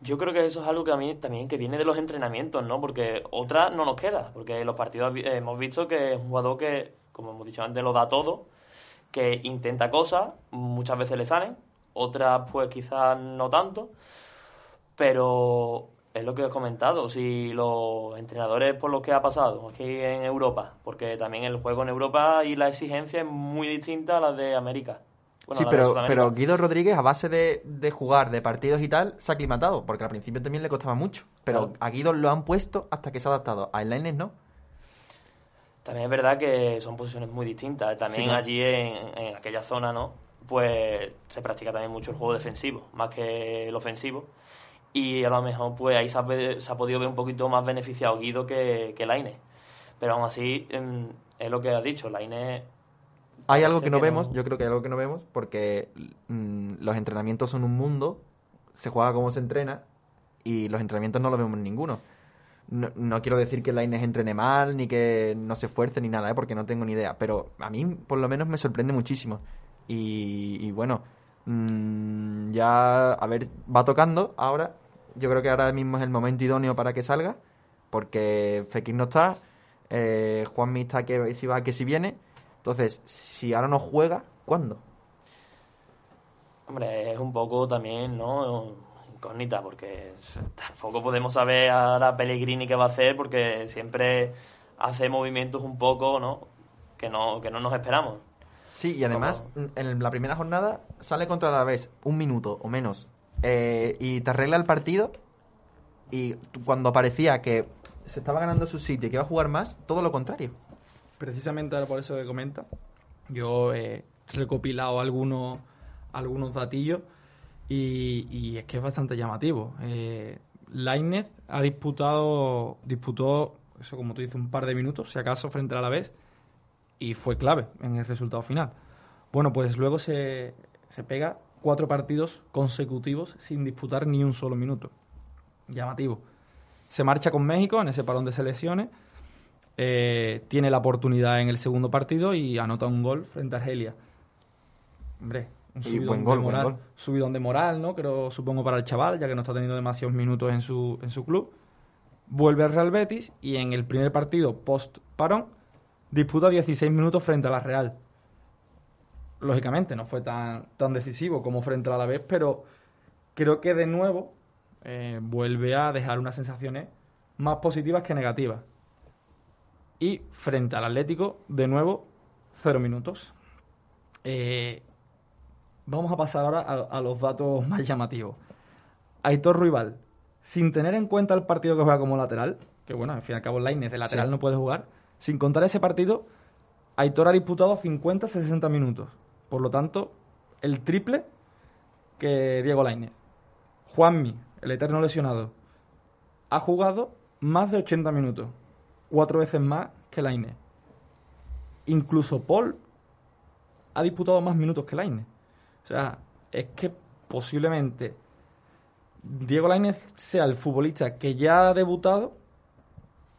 Yo creo que eso es algo que a mí también que viene de los entrenamientos, ¿no? Porque otra no nos queda, porque los partidos vi- hemos visto que es un jugador que, como hemos dicho antes, lo da todo, que intenta cosas, muchas veces le salen, otras pues quizás no tanto, pero es lo que he comentado, si los entrenadores por lo que ha pasado aquí en Europa, porque también el juego en Europa y la exigencia es muy distinta a la de América. Bueno, sí, pero, pero Guido Rodríguez, a base de, de jugar, de partidos y tal, se ha aclimatado, porque al principio también le costaba mucho. Pero Claro. a Guido lo han puesto hasta que se ha adaptado. A Lainez no. También es verdad que son posiciones muy distintas. También Sí, allí en, en aquella zona, ¿no? Pues se practica también mucho el juego defensivo, más que el ofensivo. Y a lo mejor pues ahí se ha, se ha podido ver un poquito más beneficiado Guido que, que Laine. Pero aún así, em, es lo que has dicho, Laine... Hay algo que no vemos, yo creo que hay algo que no vemos, porque mm, los entrenamientos son un mundo, se juega como se entrena, y los entrenamientos no los vemos ninguno. No, no quiero decir que Lainez entrene mal, ni que no se esfuerce, ni nada, ¿eh? porque no tengo ni idea, pero a mí por lo menos me sorprende muchísimo. Y, y bueno, mm, ya, a ver, va tocando ahora. Yo creo que ahora mismo es el momento idóneo para que salga, porque Fekir no está, eh, Juanmi está que si va, que si viene. Entonces, si ahora no juega, ¿cuándo? Hombre, es un poco también, ¿no? Incógnita, porque tampoco podemos saber ahora Pellegrini qué va a hacer, porque siempre hace movimientos un poco, ¿no? Que no, que no nos esperamos. Sí, y además, en la primera jornada sale contra la vez un minuto o menos eh, y te arregla el partido. Y cuando parecía que se estaba ganando su sitio y que iba a jugar más, todo lo contrario. Precisamente ahora por eso que comenta, yo he recopilado algunos, algunos datillos y, es que es bastante llamativo. Eh, ha disputado, disputó, eso como tú dices, un par de minutos, si acaso, frente a la vez, y fue clave en el resultado final. Bueno, pues luego se, se pega cuatro partidos consecutivos sin disputar ni un solo minuto. Llamativo. Se marcha con México en ese parón de selecciones. eh, tiene la oportunidad en el segundo partido y anota un gol frente a Argelia. Hombre, un subidón, buen gol, de buen moral, gol. subidón de moral, ¿no? Creo, supongo para el chaval, ya que no está teniendo demasiados minutos en su, en su club. Vuelve al Real Betis y en el primer partido post-parón disputa 16 minutos frente a la Real. Lógicamente, no fue tan, tan decisivo como frente a la vez, pero creo que de nuevo eh, vuelve a dejar unas sensaciones más positivas que negativas. Y frente al Atlético, de nuevo, cero minutos. Eh, vamos a pasar ahora a, a los datos más llamativos. Aitor Ruibal, sin tener en cuenta el partido que juega como lateral, que bueno, al fin y al cabo Lainez de lateral Sí. no puede jugar, sin contar ese partido, Aitor ha disputado 50-60 minutos. Por lo tanto, el triple que Diego Lainez. Juanmi, el eterno lesionado, ha jugado más de 80 minutos, cuatro veces más que Lainez. Incluso Paul ha disputado más minutos que Lainez. O sea, es que posiblemente Diego Lainez sea el futbolista que ya ha debutado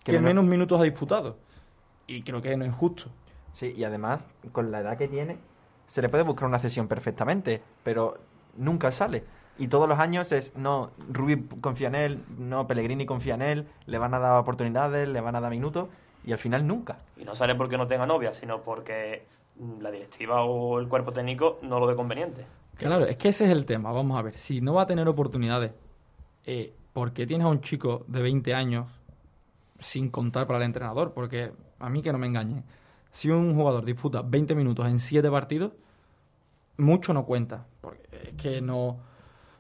Que que, menos- menos minutos ha disputado. Y creo que no es justo. Sí, y además, con la edad que tiene, se le puede buscar una cesión perfectamente, pero nunca sale. Y todos los años es, no, Rubí confía en él, no, Pellegrini confía en él, le van a dar oportunidades, le van a dar minutos, y al final nunca. Y no sale porque no tenga novia, sino porque mm, la directiva o el cuerpo técnico no lo ve conveniente. Claro, es que ese es el tema. Vamos a ver, si no va a tener oportunidades, eh, ¿por qué tienes a un chico de 20 años sin contar para el entrenador? Porque a mí que no me engañe. Si un jugador disputa 20 minutos en 7 partidos, mucho no cuenta. Porque es que no.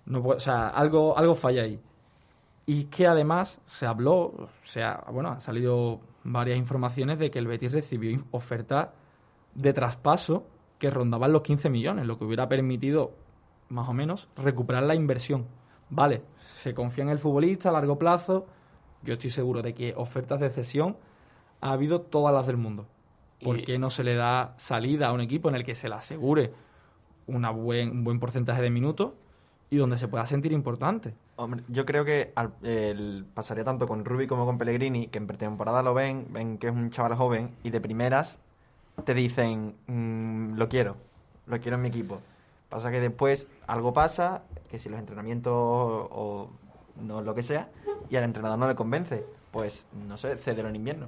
o sea, algo, algo falla ahí. Y que además se habló, o sea, bueno, han salido varias informaciones de que el Betis recibió ofertas de traspaso que rondaban los 15 millones, lo que hubiera permitido, más o menos, recuperar la inversión. Vale, se confía en el futbolista a largo plazo. Yo estoy seguro de que ofertas de cesión ha habido todas las del mundo. ¿Por qué no se le da salida a un equipo en el que se le asegure una buen, un buen porcentaje de minutos y donde se pueda sentir importante? Hombre, yo creo que al- el- pasaría tanto con Rubi como con Pellegrini, que en pretemporada lo ven, ven que es un chaval joven y de primeras te dicen, mm, lo quiero, lo quiero en mi equipo. Pasa que después algo pasa, que si los entrenamientos o, o no lo que sea, y al entrenador no le convence, pues no sé, cédelo en invierno.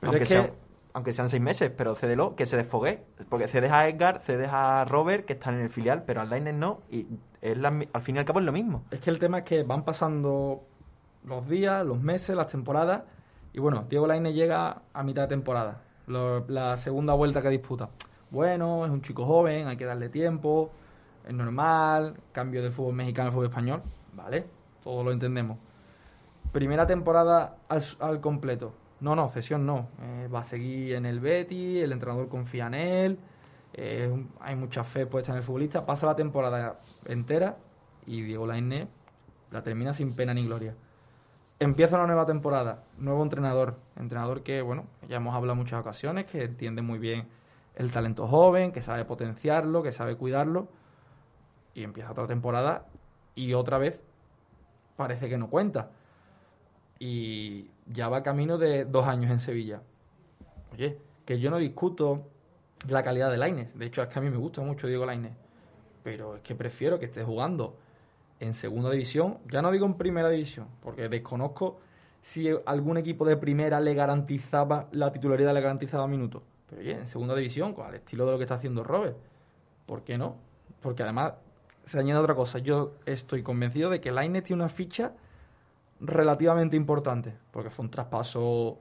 Pero aunque, es que- sean, aunque sean seis meses, pero cédelo, que se desfogue. Porque cedes a Edgar, cedes a Robert, que están en el filial, pero al Lainez no, y es la al fin y al cabo es lo mismo. Es que el tema es que van pasando los días, los meses, las temporadas. Y bueno, Diego Lainez llega a mitad de temporada. La segunda vuelta que disputa. Bueno, es un chico joven, hay que darle tiempo. Es normal. Cambio del fútbol mexicano al fútbol español. Vale, todo lo entendemos. Primera temporada al completo. No, no, cesión no. Eh, va a seguir en el Betty, el entrenador confía en él. eh, hay mucha fe puesta en el futbolista. Pasa la temporada entera y Diego Lainez la termina sin pena ni gloria. Empieza una nueva temporada, nuevo entrenador, entrenador que, bueno, ya hemos hablado muchas ocasiones, que entiende muy bien el talento joven, que sabe potenciarlo, que sabe cuidarlo, y empieza otra temporada y otra vez parece que no cuenta. Y ya va camino de dos años en Sevilla. Oye, que yo no discuto la calidad de Lainez, de hecho es que a mí me gusta mucho Diego Lainez, pero es que prefiero que esté jugando en segunda división, ya no digo en primera división, porque desconozco si algún equipo de primera le garantizaba la titularidad, le garantizaba minutos. Pero oye, en segunda división, con el estilo de lo que está haciendo Robert, ¿por qué no? Porque además se añade otra cosa, yo estoy convencido de que Lainez tiene una ficha relativamente importante, porque fue un traspaso,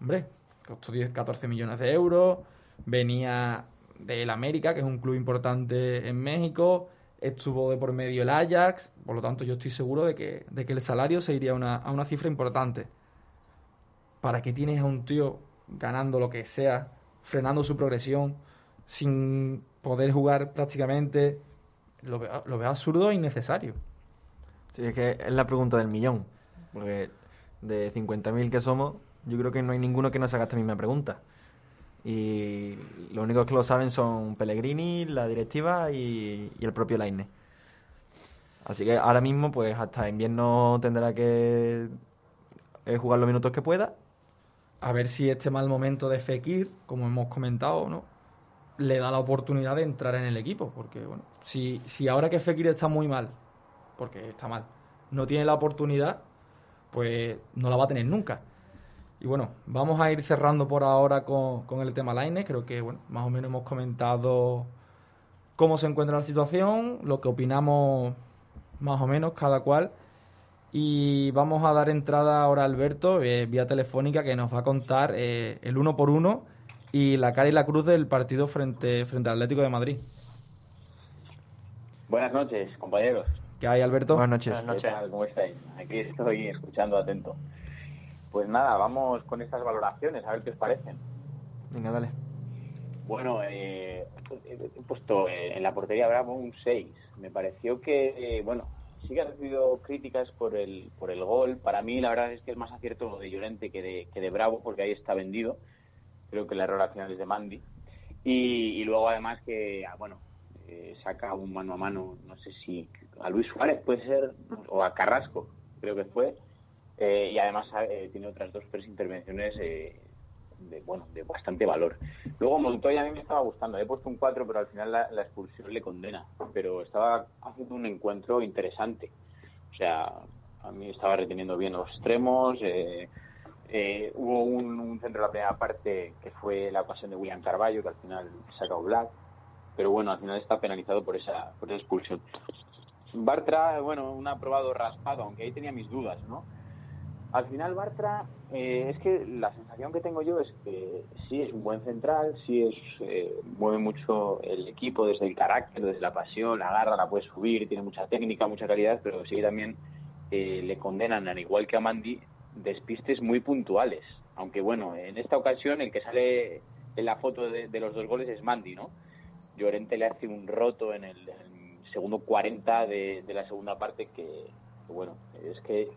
hombre, costó 10, 14 millones de euros, venía del América, que es un club importante en México, estuvo de por medio el Ajax, por lo tanto yo estoy seguro de que, de que el salario se iría a una, a una cifra importante. ¿Para qué tienes a un tío ganando lo que sea, frenando su progresión, sin poder jugar prácticamente? Lo veo, lo veo absurdo e innecesario. Sí, es que es la pregunta del millón. Porque de 50.000 que somos, yo creo que no hay ninguno que no se haga esta misma pregunta. Y los únicos que lo saben son Pellegrini, la directiva y, el propio Lainez. Así que ahora mismo, pues hasta invierno tendrá que eh, jugar los minutos que pueda. A ver si este mal momento de Fekir, como hemos comentado, ¿no? le da la oportunidad de entrar en el equipo. Porque, bueno, si, si ahora que Fekir está muy mal, porque está mal, no tiene la oportunidad, pues no la va a tener nunca. Y bueno, vamos a ir cerrando por ahora con, con el tema Lainez. Creo que, bueno, más o menos hemos comentado cómo se encuentra la situación, lo que opinamos más o menos cada cual. Y vamos a dar entrada ahora a Alberto, eh, vía telefónica, que nos va a contar eh, el uno por uno y la cara y la cruz del partido frente, frente al Atlético de Madrid. Buenas noches, compañeros. ¿Qué hay, Alberto? Buenas noches. Buenas noches. ¿Qué tal? ¿Cómo estáis? Aquí estoy escuchando atento. Pues nada, vamos con estas valoraciones, a ver qué os parecen. Venga, dale. Bueno, eh, he puesto eh, en la portería Bravo un 6. Me pareció que, eh, bueno, sí que ha recibido críticas por el, por el gol. Para mí, la verdad es que es más acierto lo de Llorente que de, que de Bravo, porque ahí está vendido. Creo que el error al final es de Mandy. Y, y luego, además, que, ah, bueno, eh, saca un mano a mano, no sé si a Luis Suárez puede ser, o a Carrasco, creo que fue. Eh, y además eh, tiene otras dos tres intervenciones eh, de, bueno, de bastante valor. Luego Montoya a mí me estaba gustando, he puesto un 4, pero al final la, expulsión le condena. Pero estaba haciendo un encuentro interesante. O sea, a mí estaba reteniendo bien los extremos. Eh, hubo un, centro de la primera parte que fue la ocasión de William Carballo, que al final sacó Black. Pero bueno, al final está penalizado por esa, por esa expulsión. Bartra, bueno, un aprobado raspado, aunque ahí tenía mis dudas, ¿no? Al final Bartra, eh, es que la sensación que tengo yo es que sí es un buen central, sí es eh, mueve mucho el equipo desde el carácter, desde la pasión, la garra, la puede subir, tiene mucha técnica, mucha calidad, pero sí también eh, le condenan, al igual que a Mandy, despistes muy puntuales. Aunque bueno, en esta ocasión el que sale en la foto de, los dos goles es Mandy, ¿no? Llorente le hace un roto en el segundo 40 de, de, la segunda parte que, que bueno, es que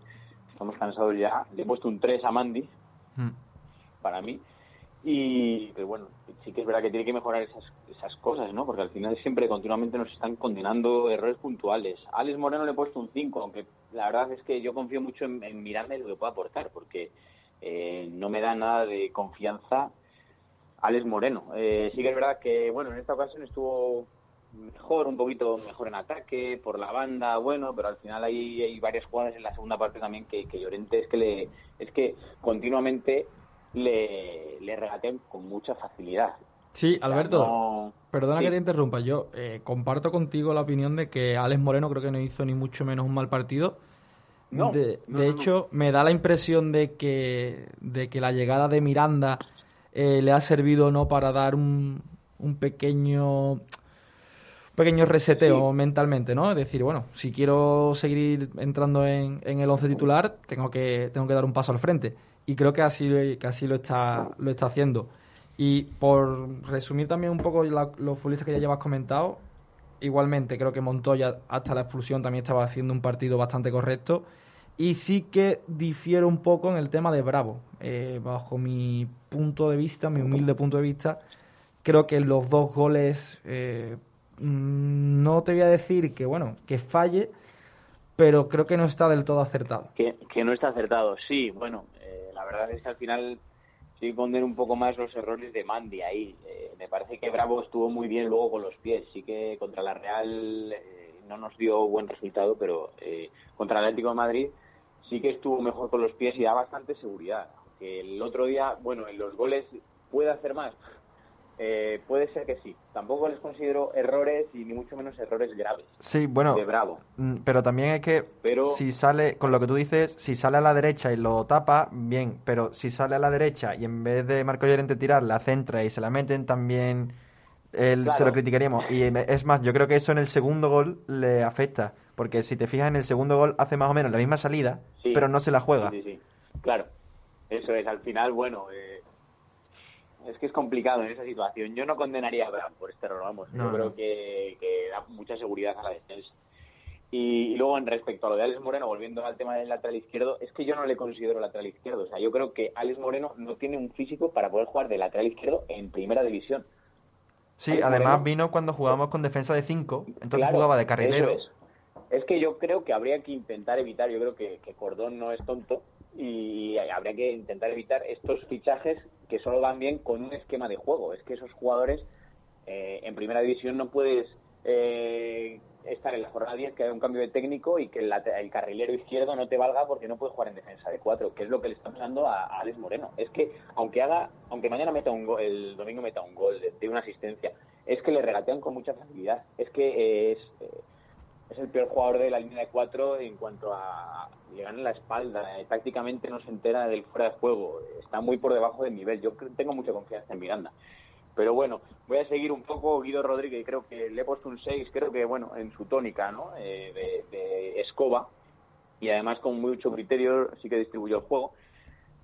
estamos cansados ya. Le he puesto un 3 a Mandy, mm. para mí. Y pero bueno, sí que es verdad que tiene que mejorar esas, esas cosas, ¿no? Porque al final siempre continuamente nos están condenando errores puntuales. A Alex Moreno le he puesto un 5, aunque la verdad es que yo confío mucho en, en Miranda y lo que pueda aportar, porque eh, no me da nada de confianza Alex Moreno. Eh, sí que es verdad que, bueno, en esta ocasión estuvo mejor, un poquito mejor en ataque, por la banda, bueno, pero al final hay, hay varias jugadas en la segunda parte también que, que Llorente es que le, es que continuamente le, le regatean con mucha facilidad. Sí, O sea, Alberto, no- perdona Sí. que te interrumpa. Yo eh, comparto contigo la opinión de que Alex Moreno creo que no hizo ni mucho menos un mal partido. No, de no, de no, hecho, me da la impresión de que, de que la llegada de Miranda eh, le ha servido no para dar un, un pequeño pequeño reseteo mentalmente, ¿no? Es decir, bueno, si quiero seguir entrando en, en el once titular, tengo que, tengo que dar un paso al frente. Y creo que así, que así lo, está, lo está haciendo. Y por resumir también un poco la- los futbolistas que ya llevas comentado, igualmente creo que Montoya hasta la expulsión también estaba haciendo un partido bastante correcto. Y sí que difiero un poco en el tema de Bravo. Eh, bajo mi punto de vista, mi humilde punto de vista, creo que los dos goles, eh, no te voy a decir que, bueno, que falle, pero creo que no está del todo acertado. Que, no está acertado, sí, bueno, eh, la verdad es que al final sí condeno un poco más los errores de Mandy ahí. Eh, me parece que Bravo estuvo muy bien luego con los pies, sí que contra la Real eh, no nos dio buen resultado, pero contra el Atlético de Madrid sí que estuvo mejor con los pies y da bastante seguridad. Que el otro día, bueno, en los goles puede hacer más. Eh, puede ser que sí. Tampoco les considero errores y ni mucho menos errores graves. Sí, bueno, De Bravo. mm, pero también es que Pero- si sale, con lo que tú dices, si sale a la derecha y lo tapa, bien, pero si sale a la derecha y en vez de Marco Llorente tirar, la centra y se la meten, también él se lo criticaríamos. Y me- es más, yo creo que eso en el segundo gol le afecta, porque si te fijas en el segundo gol hace más o menos la misma salida, Sí. pero no se la juega. Sí, sí. Claro, eso es. Al final, bueno, eh, es que es complicado en esa situación. Yo no condenaría a Abraham por este error, vamos. No, Yo creo que, que da mucha seguridad a la defensa. Y, y luego, en respecto a lo de Alex Moreno, volviendo al tema del lateral izquierdo, es que yo no le considero lateral izquierdo. O sea, yo creo que Alex Moreno no tiene un físico para poder jugar de lateral izquierdo en primera división. Sí, Alex además Moreno- vino cuando jugábamos con defensa de 5, entonces Claro, jugaba de carrilero. Es que yo creo que habría que intentar evitar, yo creo que, que Cordón no es tonto y habría que intentar evitar estos fichajes que solo van bien con un esquema de juego. Es que esos jugadores eh, en primera división no puedes eh, estar en la jornada 10 que haya un cambio de técnico y que el, el carrilero izquierdo no te valga porque no puedes jugar en defensa de 4, que es lo que le está pasando a, a Alex Moreno. Es que aunque haga, aunque mañana meta un gol, el domingo meta un gol, de, de una asistencia, es que le regatean con mucha facilidad. Es que eh, es, eh, es el peor jugador de la línea de cuatro en cuanto a le ganan la espalda, eh, tácticamente no se entera del fuera de juego, está muy por debajo del nivel. Yo tengo mucha confianza en Miranda. Pero bueno, voy a seguir un poco Guido Rodríguez, creo que le he puesto un 6, creo que bueno, en su tónica, ¿no? Eh, de, escoba y además con mucho criterio sí que distribuyó el juego.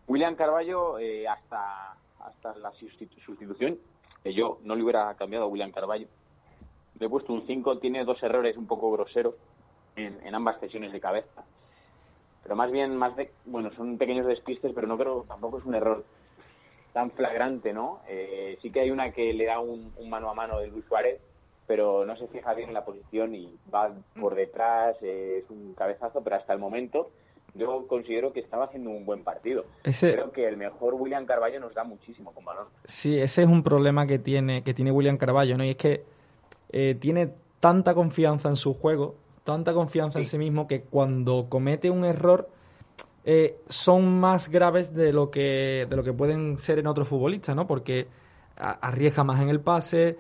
William Carballo eh, hasta hasta la sustitu- sustitución, que yo no le hubiera cambiado a William Carballo. Le he puesto un 5, tiene dos errores un poco groseros en, en ambas sesiones de cabeza. Pero más bien, más de, bueno, son pequeños despistes, pero no creo, tampoco es un error tan flagrante, ¿no? Eh, sí que hay una que le da un, un mano a mano de Luis Suárez, pero no se fija bien en la posición y va por detrás, eh, es un cabezazo, pero hasta el momento yo considero que estaba haciendo un buen partido. Ese- Creo que el mejor William Carballo nos da muchísimo con balón. Sí, ese es un problema que tiene, que tiene William Carballo, ¿no? Y es que eh, tiene tanta confianza en su juego, tanta confianza en sí. mismo, que cuando comete un error eh, son más graves de lo que de lo que pueden ser en otros futbolistas, ¿no? Porque arriesga más en el pase,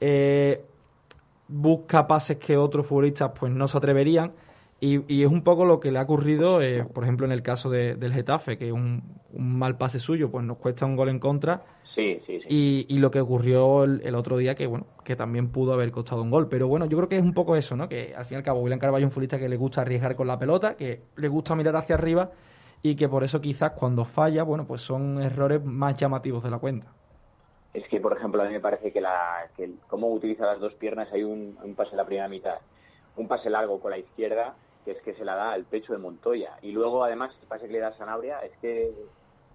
eh, busca pases que otros futbolistas pues no se atreverían. Y, y es un poco lo que le ha ocurrido, eh, por ejemplo, en el caso de- del Getafe, que un, un mal pase suyo pues nos cuesta un gol en contra Sí, sí, sí. y, y lo que ocurrió el, el otro día, que bueno, que también pudo haber costado un gol. Pero bueno, yo creo que es un poco eso, ¿no? Que al fin y al cabo, William Carvalho es un futbolista que le gusta arriesgar con la pelota, que le gusta mirar hacia arriba y que por eso quizás cuando falla, bueno, pues son errores más llamativos de la cuenta. Es que, por ejemplo, a mí me parece que, la, que cómo utiliza las dos piernas, hay un, un pase en la primera mitad, un pase largo con la izquierda, que es que se la da al pecho de Montoya. Y luego, además, el pase que le da a Sanabria es que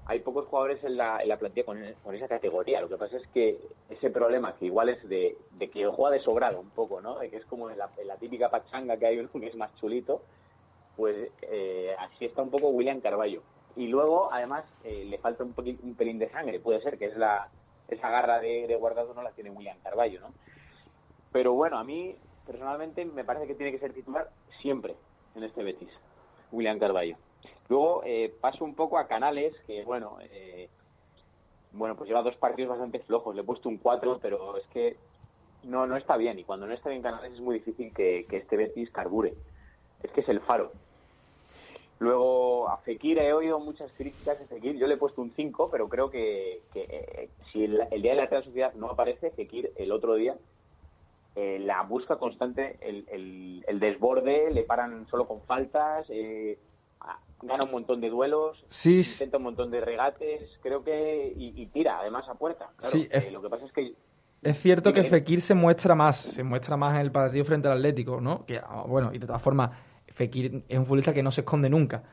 hay pocos jugadores en la, en la plantilla con, esa categoría. Lo que pasa es que ese problema, que igual es de, de que juega de sobrado un poco, ¿no? De que es como la típica pachanga que hay uno que es más chulito, pues eh, así está un poco William Carballo. Y luego, además, eh, le falta un, poquito, un pelín de sangre, puede ser, que es la esa garra de, de guardado no la tiene William Carballo, ¿no? Pero bueno, a mí personalmente me parece que tiene que ser titular siempre en este Betis, William Carballo. Luego eh, paso un poco a Canales, que bueno, eh, bueno, pues lleva dos partidos bastante flojos. Le he puesto un 4, pero es que no, no está bien. Y cuando no está bien Canales es muy difícil que, que este Betis carbure. Es que es el faro. Luego a Fekir he oído muchas críticas de Fekir. Yo le he puesto un 5, pero creo que, que eh, si el, día de la Real Sociedad no aparece, Fekir el otro día eh, la busca constante, el, el, el, desborde, le paran solo con faltas, eh, gana un montón de duelos, sí. intenta un montón de regates, creo que. y, y tira además a puerta. Claro, sí, es, eh, lo que pasa es que. Es cierto que Fekir se muestra más, se muestra más en el partido frente al Atlético, ¿no? Que, ah, bueno, y de todas formas, Fekir es un futbolista que no se esconde nunca.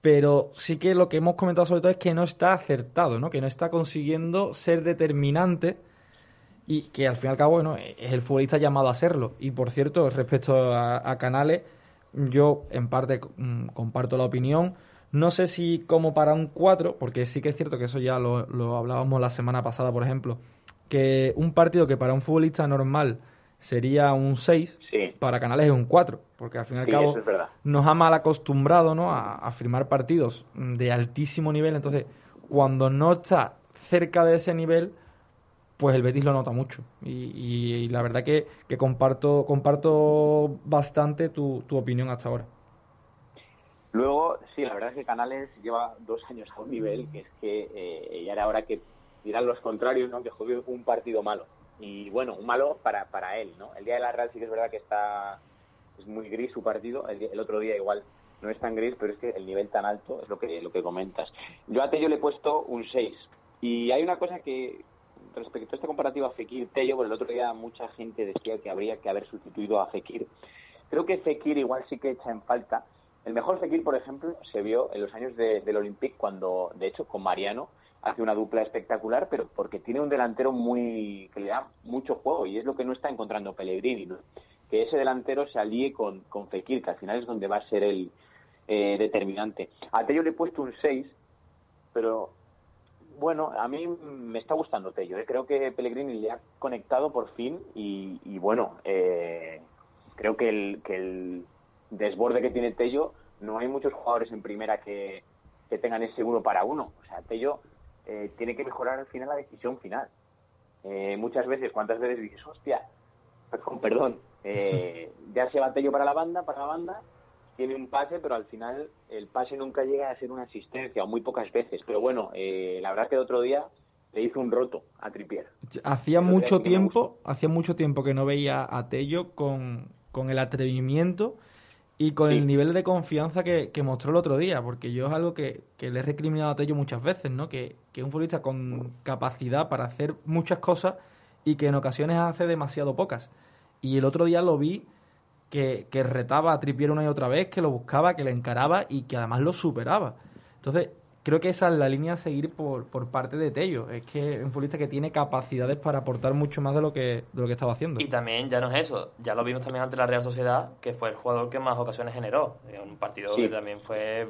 Pero sí que lo que hemos comentado sobre todo es que no está acertado, ¿no? Que no está consiguiendo ser determinante y que al fin y al cabo, bueno, es el futbolista llamado a serlo. Y por cierto, respecto a, a Canales, yo en parte mm, comparto la opinión. No sé si como para un 4, porque sí que es cierto que eso ya lo, lo hablábamos la semana pasada, por ejemplo, que un partido que para un futbolista normal sería un 6, sí. para Canales es un 4, porque al fin y al sí, cabo es nos ha mal acostumbrado ¿no? a, a, firmar partidos de altísimo nivel, entonces cuando no está cerca de ese nivel, pues el Betis lo nota mucho. Y, la verdad que, que, comparto, comparto bastante tu, tu opinión hasta ahora. Luego, sí, la verdad es que Canales lleva dos años a un nivel que es que eh, ya era hora que dirán los contrarios, ¿no? Que jugó un partido malo. Y bueno, un malo para, para él, ¿no? El día de la Real sí que es verdad que está es muy gris su partido. El, el, otro día igual no es tan gris, pero es que el nivel tan alto es lo que, lo que comentas. Yo a Tello le he puesto un 6. Y hay una cosa que, respecto a esta comparativa Fekir-Tello, por el otro día mucha gente decía que habría que haber sustituido a Fekir. Creo que Fekir igual sí que echa en falta. El mejor Fekir, por ejemplo, se vio en los años de, del Olympique cuando, de hecho, con Mariano hace una dupla espectacular, pero porque tiene un delantero muy que le da mucho juego y es lo que no está encontrando Pellegrini, ¿no? que ese delantero se alíe con, con Fekir, que al final es donde va a ser el eh, determinante. A Tello le he puesto un 6, pero bueno, a mí me está gustando Tello. ¿eh? Creo que Pellegrini le ha conectado por fin y, bueno, eh, creo que el, que el desborde que tiene Tello, no hay muchos jugadores en primera que, tengan ese uno para uno. O sea, Tello eh, tiene que mejorar al final la decisión final. Eh, muchas veces, ¿cuántas veces dices, hostia, perdón eh, ya se va Tello para la banda, para la banda, tiene un pase, pero al final el pase nunca llega a ser una asistencia, o muy pocas veces. Pero bueno, eh, la verdad es que el otro día le hizo un roto a Tripier. Hacía mucho tiempo, hacía mucho tiempo que no veía a Tello con, con el atrevimiento y con sí. el nivel de confianza que, que, mostró el otro día, porque yo es algo que, que le he recriminado a Tello muchas veces, ¿no? Que, que un futbolista con capacidad para hacer muchas cosas y que en ocasiones hace demasiado pocas. Y el otro día lo vi que, que retaba a Tripier una y otra vez, que lo buscaba, que le encaraba y que además lo superaba. Entonces, creo que esa es la línea a seguir por, por parte de Tello. Es que es un futbolista que tiene capacidades para aportar mucho más de lo que de lo que estaba haciendo. Y también ya no es eso, ya lo vimos también ante la Real Sociedad, que fue el jugador que más ocasiones generó. Un partido sí. que también fue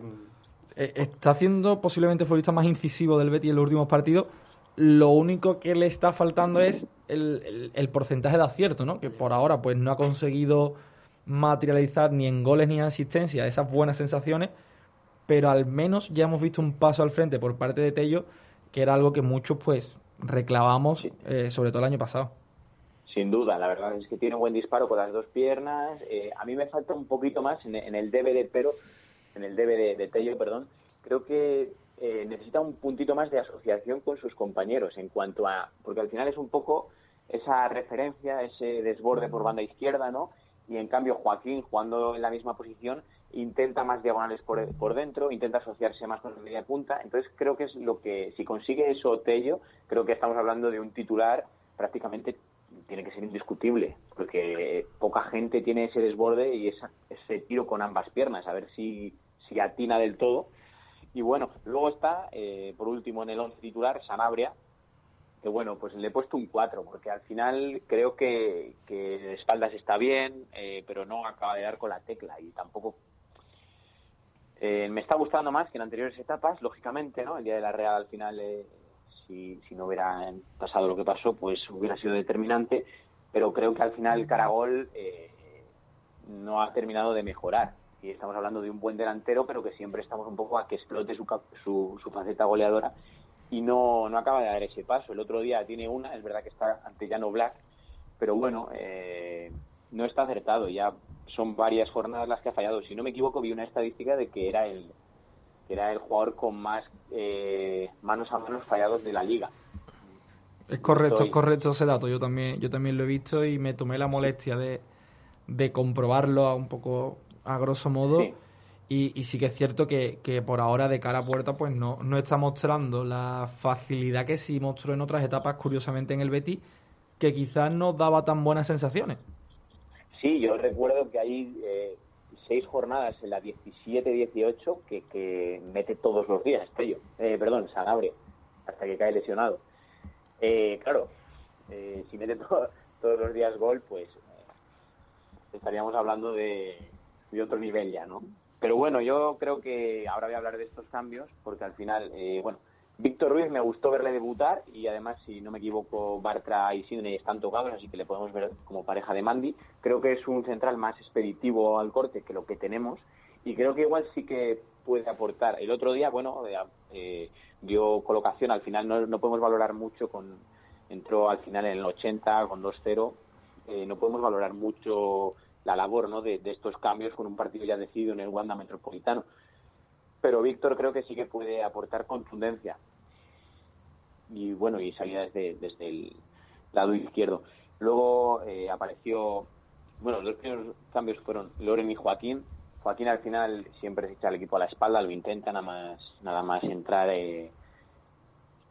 eh, está haciendo posiblemente el futbolista más incisivo del Betis en los últimos partidos. Lo único que le está faltando es el, el, el porcentaje de acierto, ¿no? Que por ahora pues no ha conseguido materializar ni en goles ni en asistencia esas buenas sensaciones pero al menos ya hemos visto un paso al frente por parte de Tello, que era algo que muchos pues reclamamos, eh, sobre todo el año pasado. Sin duda, la verdad es que tiene un buen disparo con las dos piernas. Eh, a mí me falta un poquito más en, en el DVD, pero en el DVD de Tello, perdón, creo que eh, necesita un puntito más de asociación con sus compañeros en cuanto a, porque al final es un poco esa referencia, ese desborde por banda izquierda, ¿no? Y en cambio Joaquín jugando en la misma posición intenta más diagonales por, por dentro, intenta asociarse más con la media punta. Entonces creo que es lo que, si consigue eso Tello, creo que estamos hablando de un titular prácticamente tiene que ser indiscutible, porque poca gente tiene ese desborde y esa, ese tiro con ambas piernas, a ver si, si atina del todo. Y bueno, luego está, eh, por último, en el once titular, Sanabria, que bueno, pues le he puesto un 4, porque al final creo que, que de espaldas está bien, eh, pero no acaba de dar con la tecla y tampoco... Eh, me está gustando más que en anteriores etapas, lógicamente, ¿no? El día de la Real al final, eh, si, si no hubiera pasado lo que pasó, pues hubiera sido determinante, pero creo que al final Caragol eh, no ha terminado de mejorar. Y estamos hablando de un buen delantero, pero que siempre estamos un poco a que explote su, su, su faceta goleadora y no, no acaba de dar ese paso. El otro día tiene una, es verdad que está ante Llano Black, pero bueno, eh, no está acertado. Ya son varias jornadas las que ha fallado. Si no me equivoco, vi una estadística de que era el que era el jugador con más eh, manos a manos fallados de la liga. Es correcto, Estoy- es correcto ese dato. Yo también, yo también lo he visto y me tomé la molestia de, de comprobarlo a un poco a grosso modo. Sí. Y, sí que es cierto que, que por ahora de cara a puerta pues no, no está mostrando la facilidad que sí mostró en otras etapas, curiosamente en el Betis, que quizás no daba tan buenas sensaciones. Sí, yo recuerdo que hay eh, seis jornadas en la 17-18 que, que mete todos los días, Pello. Eh, perdón, Sanabria, hasta que cae lesionado. Eh, claro, eh, si mete to- todos los días gol, pues eh, estaríamos hablando de, de otro nivel ya, ¿no? Pero bueno, yo creo que ahora voy a hablar de estos cambios, porque al final, eh, bueno, Víctor Ruiz me gustó verle debutar y además, si no me equivoco, Bartra y Sidney están tocados, así que le podemos ver como pareja de Mandy. Creo que es un central más expeditivo al corte que lo que tenemos y creo que igual sí que puede aportar. El otro día, bueno, eh, eh, dio colocación, al final no, no podemos valorar mucho, con entró al final en el 80 con 2-0, eh, no podemos valorar mucho la labor ¿no? de, estos cambios con un partido ya decidido en el Wanda Metropolitano. Pero Víctor creo que sí que puede aportar contundencia y bueno y salida desde, desde el lado izquierdo. Luego eh, apareció, bueno, los primeros cambios fueron Loren y Joaquín. Joaquín al final siempre se echa al equipo a la espalda, lo intenta nada más, nada más entrar. Eh,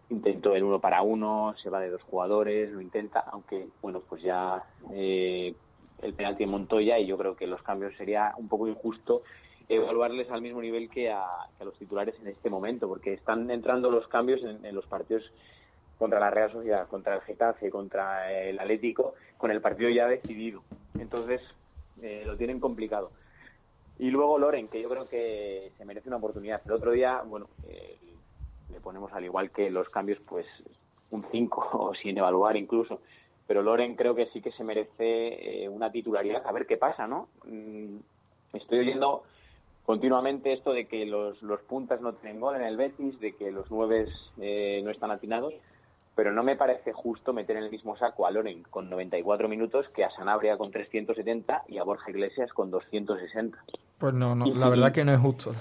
intentó el uno para uno, se va de dos jugadores, lo intenta, aunque bueno, pues ya eh, el penalti en Montoya y yo creo que los cambios sería un poco injusto evaluarles al mismo nivel que a, que a los titulares en este momento, porque están entrando los cambios en, en los partidos contra la Real Sociedad, contra el Getafe, contra el Atlético, con el partido ya decidido. Entonces, eh, lo tienen complicado. Y luego Loren, que yo creo que se merece una oportunidad. El otro día, bueno, eh, le ponemos al igual que los cambios, pues un 5 o sin evaluar incluso. Pero Loren creo que sí que se merece eh, una titularidad. A ver qué pasa, ¿no? Mm, estoy oyendo continuamente esto de que los, los puntas no tienen gol en el Betis, de que los nueves eh, no están atinados, pero no me parece justo meter en el mismo saco a Loren con 94 minutos que a Sanabria con 370 y a Borja Iglesias con 260. Pues no, no Y- la verdad que no es justo.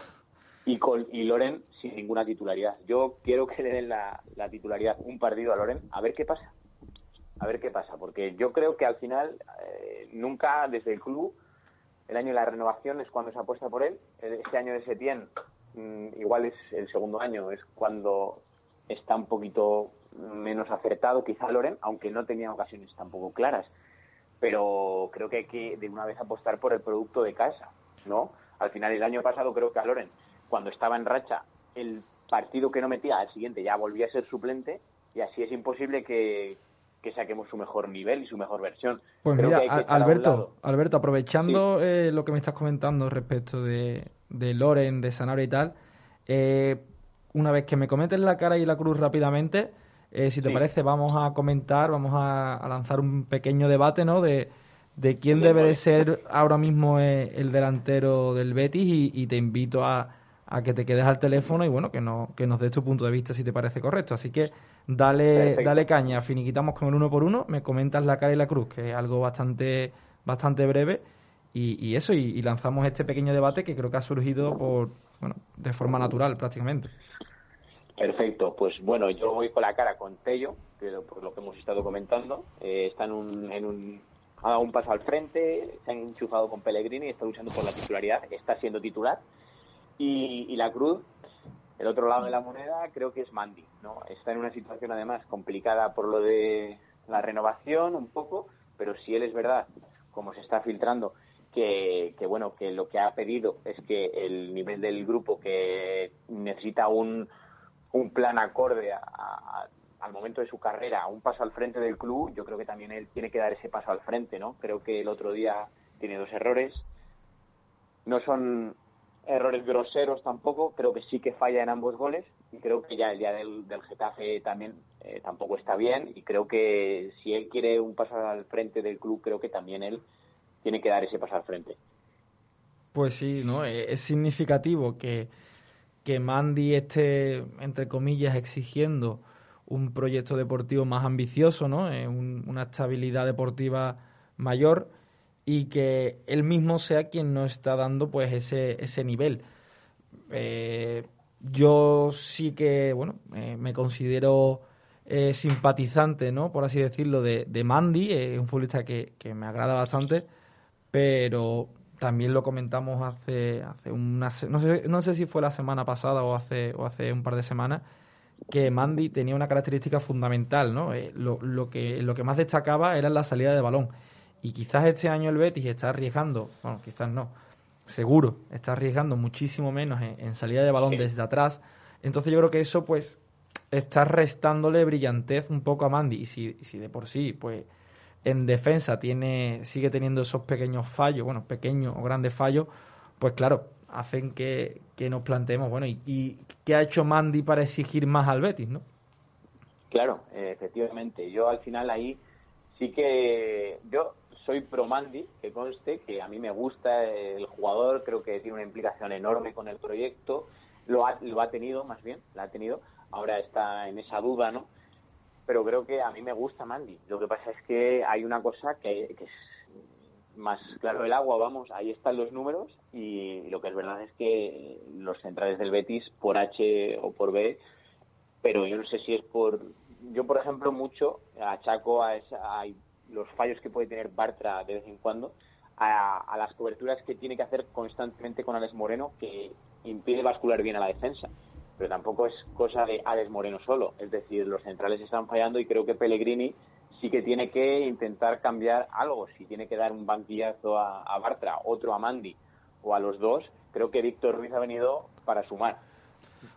Y, con, y Loren sin ninguna titularidad. Yo quiero que le den la, la titularidad un partido a Loren, a ver qué pasa. A ver qué pasa, porque yo creo que al final eh, nunca desde el club el año de la renovación es cuando se apuesta por él. Este año de Setién mm, igual es el segundo año, es cuando está un poquito menos acertado quizá Loren, aunque no tenía ocasiones tampoco claras. Pero creo que hay que de una vez apostar por el producto de casa, ¿no? Al final el año pasado creo que a Loren, cuando estaba en racha, el partido que no metía al siguiente ya volvía a ser suplente y así es imposible que, que saquemos su mejor nivel y su mejor versión. Pues Creo mira, que que Alberto, Alberto, aprovechando eh, lo que me estás comentando respecto de, de Loren, de Sanabria y tal, eh, una vez que me comentes la cara y la cruz rápidamente, eh, si te Sí. parece, vamos a comentar, vamos a, a lanzar un pequeño debate, ¿no? De, de quién debe de ser ahora mismo el delantero del Betis y, y te invito a, a que te quedes al teléfono y bueno, que, no, que nos des tu punto de vista si te parece correcto. Así que dale, Perfecto. dale caña, finiquitamos con el uno por uno, me comentas la cara y la cruz, que es algo bastante, bastante breve. Y, y eso, y, y lanzamos este pequeño debate que creo que ha surgido por, bueno, de forma natural prácticamente. Perfecto, pues bueno, yo voy con la cara con Tello, que por lo que hemos estado comentando. Eh, está en un, en un, ha dado un paso al frente, se ha enchufado con Pellegrini, está luchando por la titularidad, está siendo titular. Y, y la Cruz, el otro lado de la moneda, creo que es Mandy, ¿no? Está en una situación además complicada por lo de la renovación un poco, pero si él es verdad, como se está filtrando, que, que, bueno, que lo que ha pedido es que el nivel del grupo que necesita un, un plan acorde a, al momento de su carrera, un paso al frente del club, yo creo que también él tiene que dar ese paso al frente, ¿no? Creo que el otro día tiene dos errores. No son errores groseros tampoco, creo que sí que falla en ambos goles y creo que ya el día del, del Getafe también eh, tampoco está bien y creo que si él quiere un paso al frente del club, creo que también él tiene que dar ese paso al frente. Pues sí, ¿no? Eh, es significativo que, que Mandy esté, entre comillas, exigiendo un proyecto deportivo más ambicioso, ¿no? Eh, una estabilidad deportiva mayor y que él mismo sea quien no está dando pues ese, ese nivel. Eh, yo sí que, bueno, me considero simpatizante, ¿no? Por así decirlo, de, de Mandy, es un futbolista que, que me agrada bastante pero también lo comentamos hace, hace una, no sé, no sé si fue la semana pasada o hace, o hace un par de semanas, que Mandy tenía una característica fundamental, ¿no? Eh, lo, lo, que, lo que más destacaba era la salida de balón. Y quizás este año el Betis está arriesgando, bueno, quizás no, seguro, está arriesgando muchísimo menos en, salida de balón desde atrás. Entonces yo creo que eso, pues, está restándole brillantez un poco a Mandy. Y si, si de por sí, pues, en defensa tiene sigue teniendo esos pequeños fallos, bueno, pequeños o grandes fallos, pues claro, hacen que, nos planteemos, bueno, ¿y, qué ha hecho Mandy para exigir más al Betis, no? Claro, efectivamente. Yo al final ahí sí que yo soy pro Mandy, que conste que a mí me gusta el jugador, creo que tiene una implicación enorme con el proyecto, lo ha, lo ha tenido más bien, la ha tenido, ahora está en esa duda, ¿no? pero creo que a mí me gusta Mandy. Lo que pasa es que hay una cosa que, es más claro el agua, vamos, ahí están los números y lo que es verdad es que los centrales del Betis, por H o por B, pero yo no sé si es por... Yo, por ejemplo, mucho achaco a, esa, a los fallos que puede tener Bartra de vez en cuando, a, a, las coberturas que tiene que hacer constantemente con Alex Moreno, que impide bascular bien a la defensa pero tampoco es cosa de Alex Moreno solo. Es decir, los centrales están fallando y creo que Pellegrini sí que tiene que intentar cambiar algo. Si tiene que dar un banquillazo a, Bartra, otro a Mandy o a los dos, creo que Víctor Ruiz ha venido para sumar.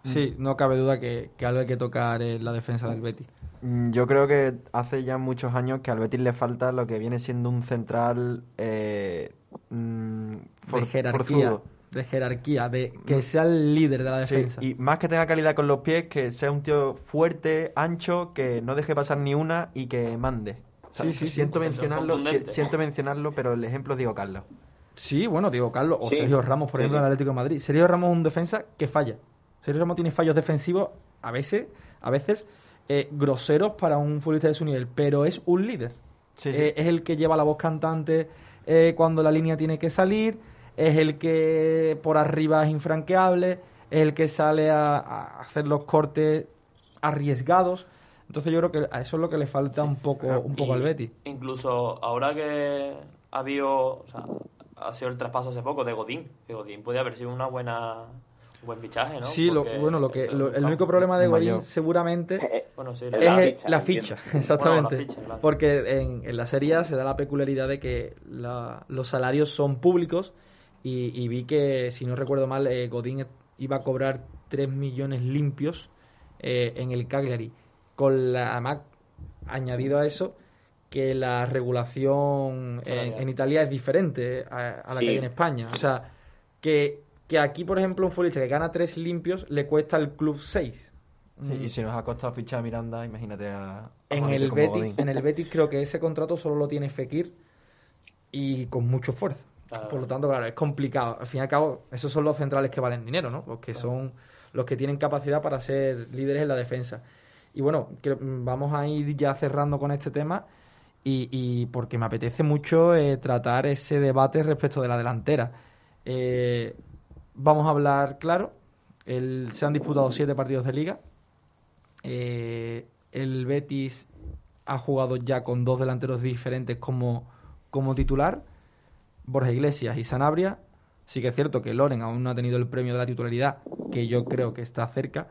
Sí, no cabe duda que, algo hay que tocar en la defensa del Betis. Mm, yo creo que hace ya muchos años que al Betis le falta lo que viene siendo un central eh, mm, de jerarquía de jerarquía, de que sea el líder de la defensa. y más que tenga calidad con los pies, que sea un tío fuerte, ancho, que no deje pasar ni una y que mande. sí, sí, siento mencionarlo, siento mencionarlo, pero el ejemplo digo Carlos. Sí, bueno, digo Carlos o Sergio Ramos, por ejemplo, en el Atlético de Madrid. Sergio Ramos es un defensa que falla. Sergio Ramos tiene fallos defensivos a veces, a veces eh, groseros para un futbolista de su nivel, pero es un líder. Eh, es el que lleva la voz cantante eh, cuando la línea tiene que salir es el que por arriba es infranqueable, es el que sale a, hacer los cortes arriesgados. Entonces yo creo que a eso es lo que le falta un poco un poco al Betty. Incluso ahora que ha habido, o sea, ha sido el traspaso hace poco de Godín, que Godín puede haber sido una buena buen fichaje, ¿no? Sí, bueno, lo que el único problema de Godín seguramente es la ficha, exactamente. Porque en, en, la serie se da la peculiaridad de que los salarios son públicos y, vi que, si no recuerdo mal, eh, Godín iba a cobrar 3 millones limpios eh, en el Cagliari. Con la, además, añadido a eso, que la regulación en, Italia es diferente a, la que hay en España. O sea, que, que aquí, por ejemplo, un futbolista que gana 3 limpios le cuesta al club 6. y si nos ha costado fichar a Miranda, imagínate a. en, el Betis, en el Betis creo que ese contrato solo lo tiene Fekir y con mucho esfuerzo. Por lo tanto, claro, es complicado. Al fin y al cabo, esos son los centrales que valen dinero, ¿no? Los que son los que tienen capacidad para ser líderes en la defensa. Y bueno, vamos a ir ya cerrando con este tema y, porque me apetece mucho eh, tratar ese debate respecto de la delantera. Eh, vamos a hablar, claro, el, se han disputado siete partidos de liga. Eh, el Betis ha jugado ya con dos delanteros diferentes como, como titular. Borja Iglesias y Sanabria. Sí que es cierto que Loren aún no ha tenido el premio de la titularidad, que yo creo que está cerca.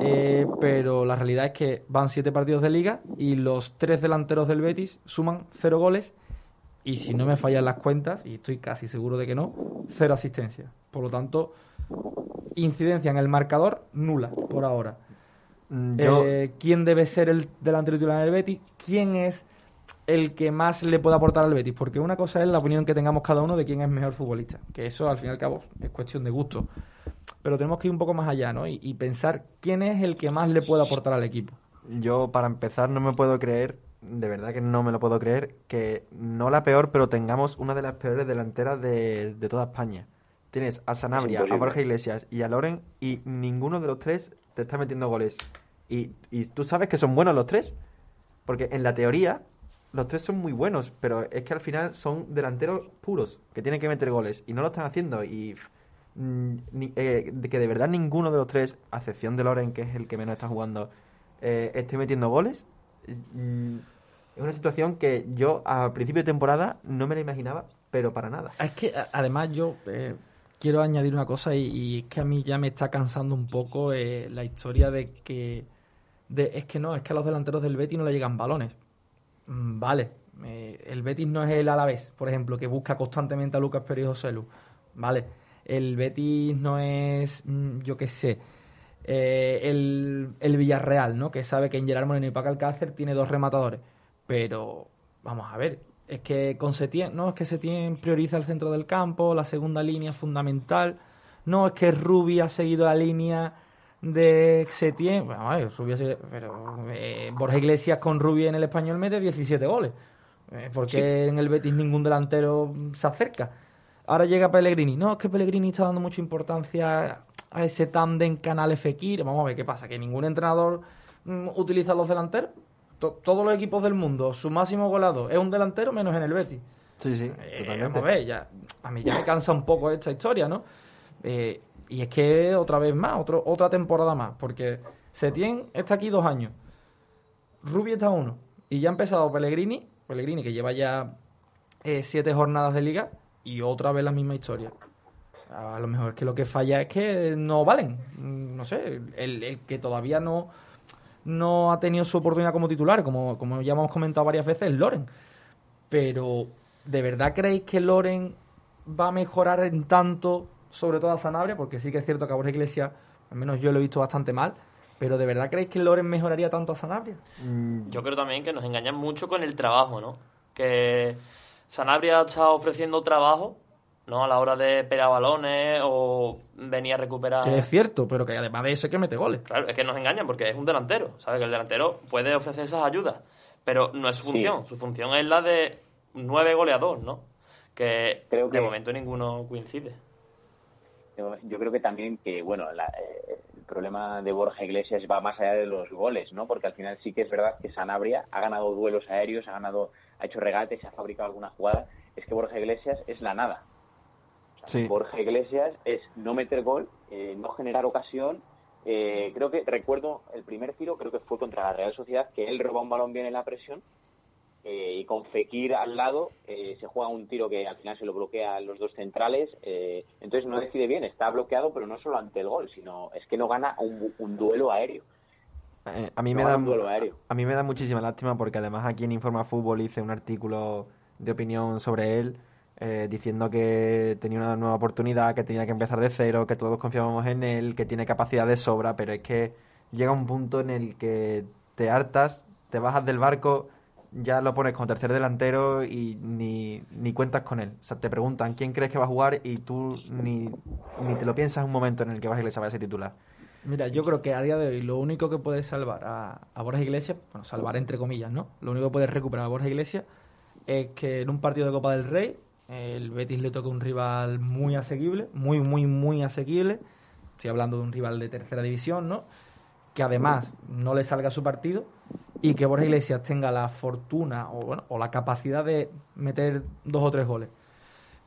Eh, pero la realidad es que van siete partidos de liga y los tres delanteros del Betis suman cero goles y si no me fallan las cuentas, y estoy casi seguro de que no, cero asistencia. Por lo tanto, incidencia en el marcador nula por ahora. Mm, yo- Eh, ¿Quién debe ser el delantero titular del Betis? ¿Quién es el que más le puede aportar al Betis? Porque una cosa es la opinión que tengamos cada uno de quién es mejor futbolista, que eso al fin y al cabo es cuestión de gusto. Pero tenemos que ir un poco más allá, ¿no? Y, y pensar quién es el que más le puede aportar al equipo. Yo, para empezar, no me puedo creer, de verdad que no me lo puedo creer, que no la peor, pero tengamos una de las peores delanteras de, de toda España. Tienes a Sanabria, a. Borja Iglesias y a Loren, y ninguno de los tres te está metiendo goles. Y, y tú sabes que son buenos los tres, porque en la teoría los tres son muy buenos, pero es que al final son delanteros puros, que tienen que meter goles, y no lo están haciendo. Y mm, ni- eh, de que de verdad ninguno de los tres, a excepción de Loren, que es el que menos está jugando, eh, esté metiendo goles, mm, es una situación que yo a principio de temporada no me la imaginaba, pero para nada. Es que además yo eh, quiero añadir una cosa y, es que a mí ya me está cansando un poco eh, la historia de que de, es que no, es que a los delanteros del Betis no le llegan balones. Mm, Vale, eh, el Betis no es el Alavés, por ejemplo, que busca constantemente a Lucas Pérez y José. Vale, el Betis no es, mm, yo qué sé, el, el Villarreal, ¿no? Que sabe que en Gerard Moreno y Paco Alcácer tiene dos rematadores. Pero, vamos a ver, es que con Setién, no, es que Setién prioriza el centro del campo, la segunda línea es fundamental. No, es que Rubi ha seguido la línea de Setién. Bueno, a ver, Rubi ha seguido- pero eh, Borja Iglesias con Rubi en el español mete 17 goles. Eh, porque en el Betis ningún delantero se acerca. Ahora llega Pellegrini. No, es que Pellegrini está dando mucha importancia a ese tándem Canal Fekir. Vamos a ver qué pasa. Que ningún entrenador mm, utiliza los delanteros. To- todos los equipos del mundo, su máximo goleador es un delantero menos en el Betis. Sí, sí, Eh, totalmente. a ver, ya, a mí ya me cansa un poco esta historia, ¿no? Eh, y es que otra vez más, otro, otra temporada más, porque Setién está aquí dos años, Rubi está uno, y ya ha empezado Pellegrini, Pellegrini que lleva ya eh, siete jornadas de liga, y otra vez la misma historia. A lo mejor es que lo que falla es que no valen, Mm, no sé, el, el que todavía no, no ha tenido su oportunidad como titular, como, como ya hemos comentado varias veces, es Loren. Pero, ¿de verdad creéis que Loren va a mejorar en tanto, sobre todo a Sanabria? Porque sí que es cierto que a Borja Iglesias, al menos yo lo he visto bastante mal, pero ¿de verdad creéis que Loren mejoraría tanto a Sanabria? Yo creo también que nos engañan mucho con el trabajo, ¿no? Que Sanabria está ofreciendo trabajo, ¿no? A la hora de pegar balones o venir a recuperar. Que es cierto, pero que además de eso que mete goles. Claro, es que nos engañan porque es un delantero, ¿sabes? Que el delantero puede ofrecer esas ayudas, pero no es su función. Su función es la de nueve goleador, ¿no? Que, Creo de que- momento ninguno coincide. Yo, yo creo que también que, bueno, la- eh, el problema de Borja Iglesias va más allá de los goles, ¿no? Porque al final sí que es verdad que Sanabria ha ganado duelos aéreos, ha ganado, ha hecho regates, ha fabricado alguna jugada. Es que Borja Iglesias es la nada. Sí. Borja Iglesias es no meter gol, eh, no generar ocasión. Eh, creo que recuerdo el primer tiro, creo que fue contra la Real Sociedad, que él roba un balón bien en la presión eh, y con Fekir al lado eh, se juega un tiro que al final se lo bloquea a los dos centrales. eh, entonces no decide bien, está bloqueado, pero no solo ante el gol, sino es que no gana un, un duelo aéreo. A mí No me da un duelo aéreo. a mí me da muchísima lástima porque además aquí en Informa Fútbol hice un artículo de opinión sobre él eh, diciendo que tenía una nueva oportunidad, que tenía que empezar de cero, que todos confiábamos en él, que tiene capacidad de sobra, pero es que llega un punto en el que te hartas, te bajas del barco, ya lo pones como tercer delantero y ni, ni cuentas con él. O sea, te preguntan quién crees que va a jugar y tú ni, ni te lo piensas un momento en el que vas a Iglesias va a ser titular. Mira, yo creo que a día de hoy lo único que puede salvar a, a Borja Iglesias, bueno, salvar entre comillas, ¿no? Lo único que puede recuperar a Borja Iglesias es que en un partido de Copa del Rey el Betis le toca un rival muy asequible, muy, muy, muy asequible. Estoy hablando de un rival de tercera división, ¿no? Que además no le salga su partido y que Borja Iglesias tenga la fortuna o, bueno, o la capacidad de meter dos o tres goles.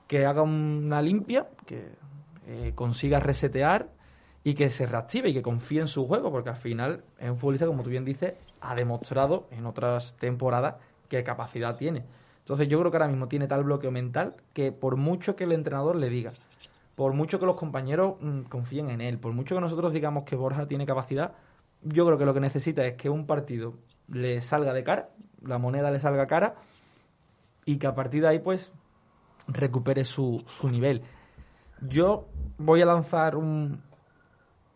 Que haga una limpia, que eh, consiga resetear y que se reactive y que confíe en su juego, porque al final es un futbolista, como tú bien dices, ha demostrado en otras temporadas qué capacidad tiene. Entonces yo creo que ahora mismo tiene tal bloqueo mental que por mucho que el entrenador le diga, por mucho que los compañeros mm, confíen en él, por mucho que nosotros digamos que Borja tiene capacidad, yo creo que lo que necesita es que un partido le salga de cara, la moneda le salga cara y que a partir de ahí pues recupere su, su nivel. Yo voy a lanzar un,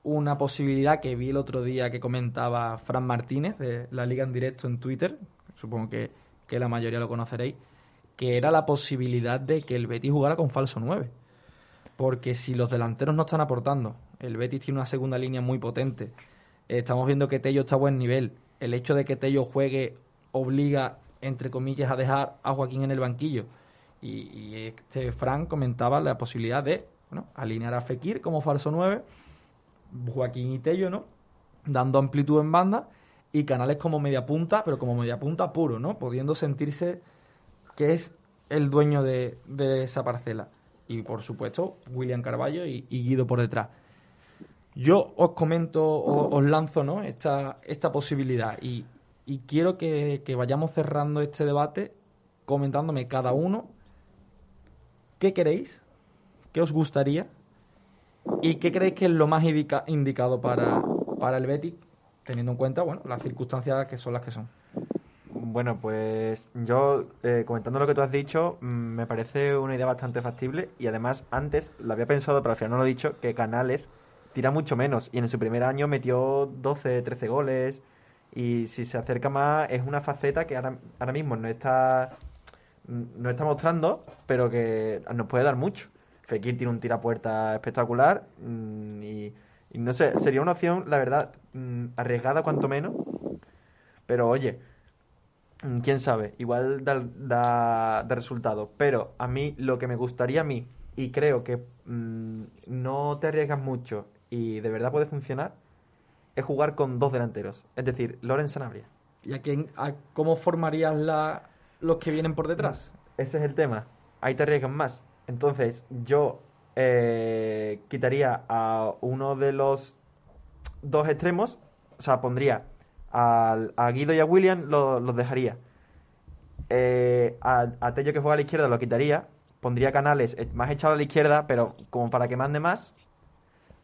una posibilidad que vi el otro día que comentaba Fran Martínez de la Liga en Directo en Twitter, supongo que, que la mayoría lo conoceréis, que era la posibilidad de que el Betis jugara con falso 9. Porque si los delanteros no están aportando, el Betis tiene una segunda línea muy potente, estamos viendo que Tello está a buen nivel, el hecho de que Tello juegue obliga, entre comillas, a dejar a Joaquín en el banquillo. Y, este Fran comentaba la posibilidad de bueno, alinear a Fekir como falso 9, Joaquín y Tello, ¿no? Dando amplitud en banda y Canales como media punta, pero como media punta puro, ¿no? Pudiendo sentirse que es el dueño de, de esa parcela. Y por supuesto, William Carballo y, Guido por detrás. Yo os comento, os, lanzo ¿no? esta, esta posibilidad y, y quiero que, que vayamos cerrando este debate comentándome cada uno qué queréis, qué os gustaría y qué creéis que es lo más indica- indicado para, para el Betis, teniendo en cuenta bueno, las circunstancias que son las que son. Bueno, pues yo, eh, comentando lo que tú has dicho, mm, me parece una idea bastante factible y además antes lo había pensado, pero al final no lo he dicho, que Canales tira mucho menos y en su primer año metió 12, 13 goles y si se acerca más es una faceta que ahora, ahora mismo no está, no está mostrando, pero que nos puede dar mucho. Fekir tiene un tirapuerta espectacular mm, y, y no sé, sería una opción, la verdad, mm, arriesgada cuanto menos, pero oye, Mm, quién sabe, igual da, da, da resultado. Pero a mí lo que me gustaría a mí, y creo que mm, no te arriesgas mucho y de verdad puede funcionar, es jugar con dos delanteros. Es decir, Loren Sanabria. ¿Y a quién, a cómo formarías la, los que vienen por detrás? Ese es el tema. Ahí te arriesgas más. Entonces, yo eh, quitaría a uno de los dos extremos, o sea, pondría al- a Guido y a William, lo- los dejaría. Eh, a, a Tello que juega a la izquierda lo quitaría. Pondría Canales eh, más echado a la izquierda, pero como para que mande más.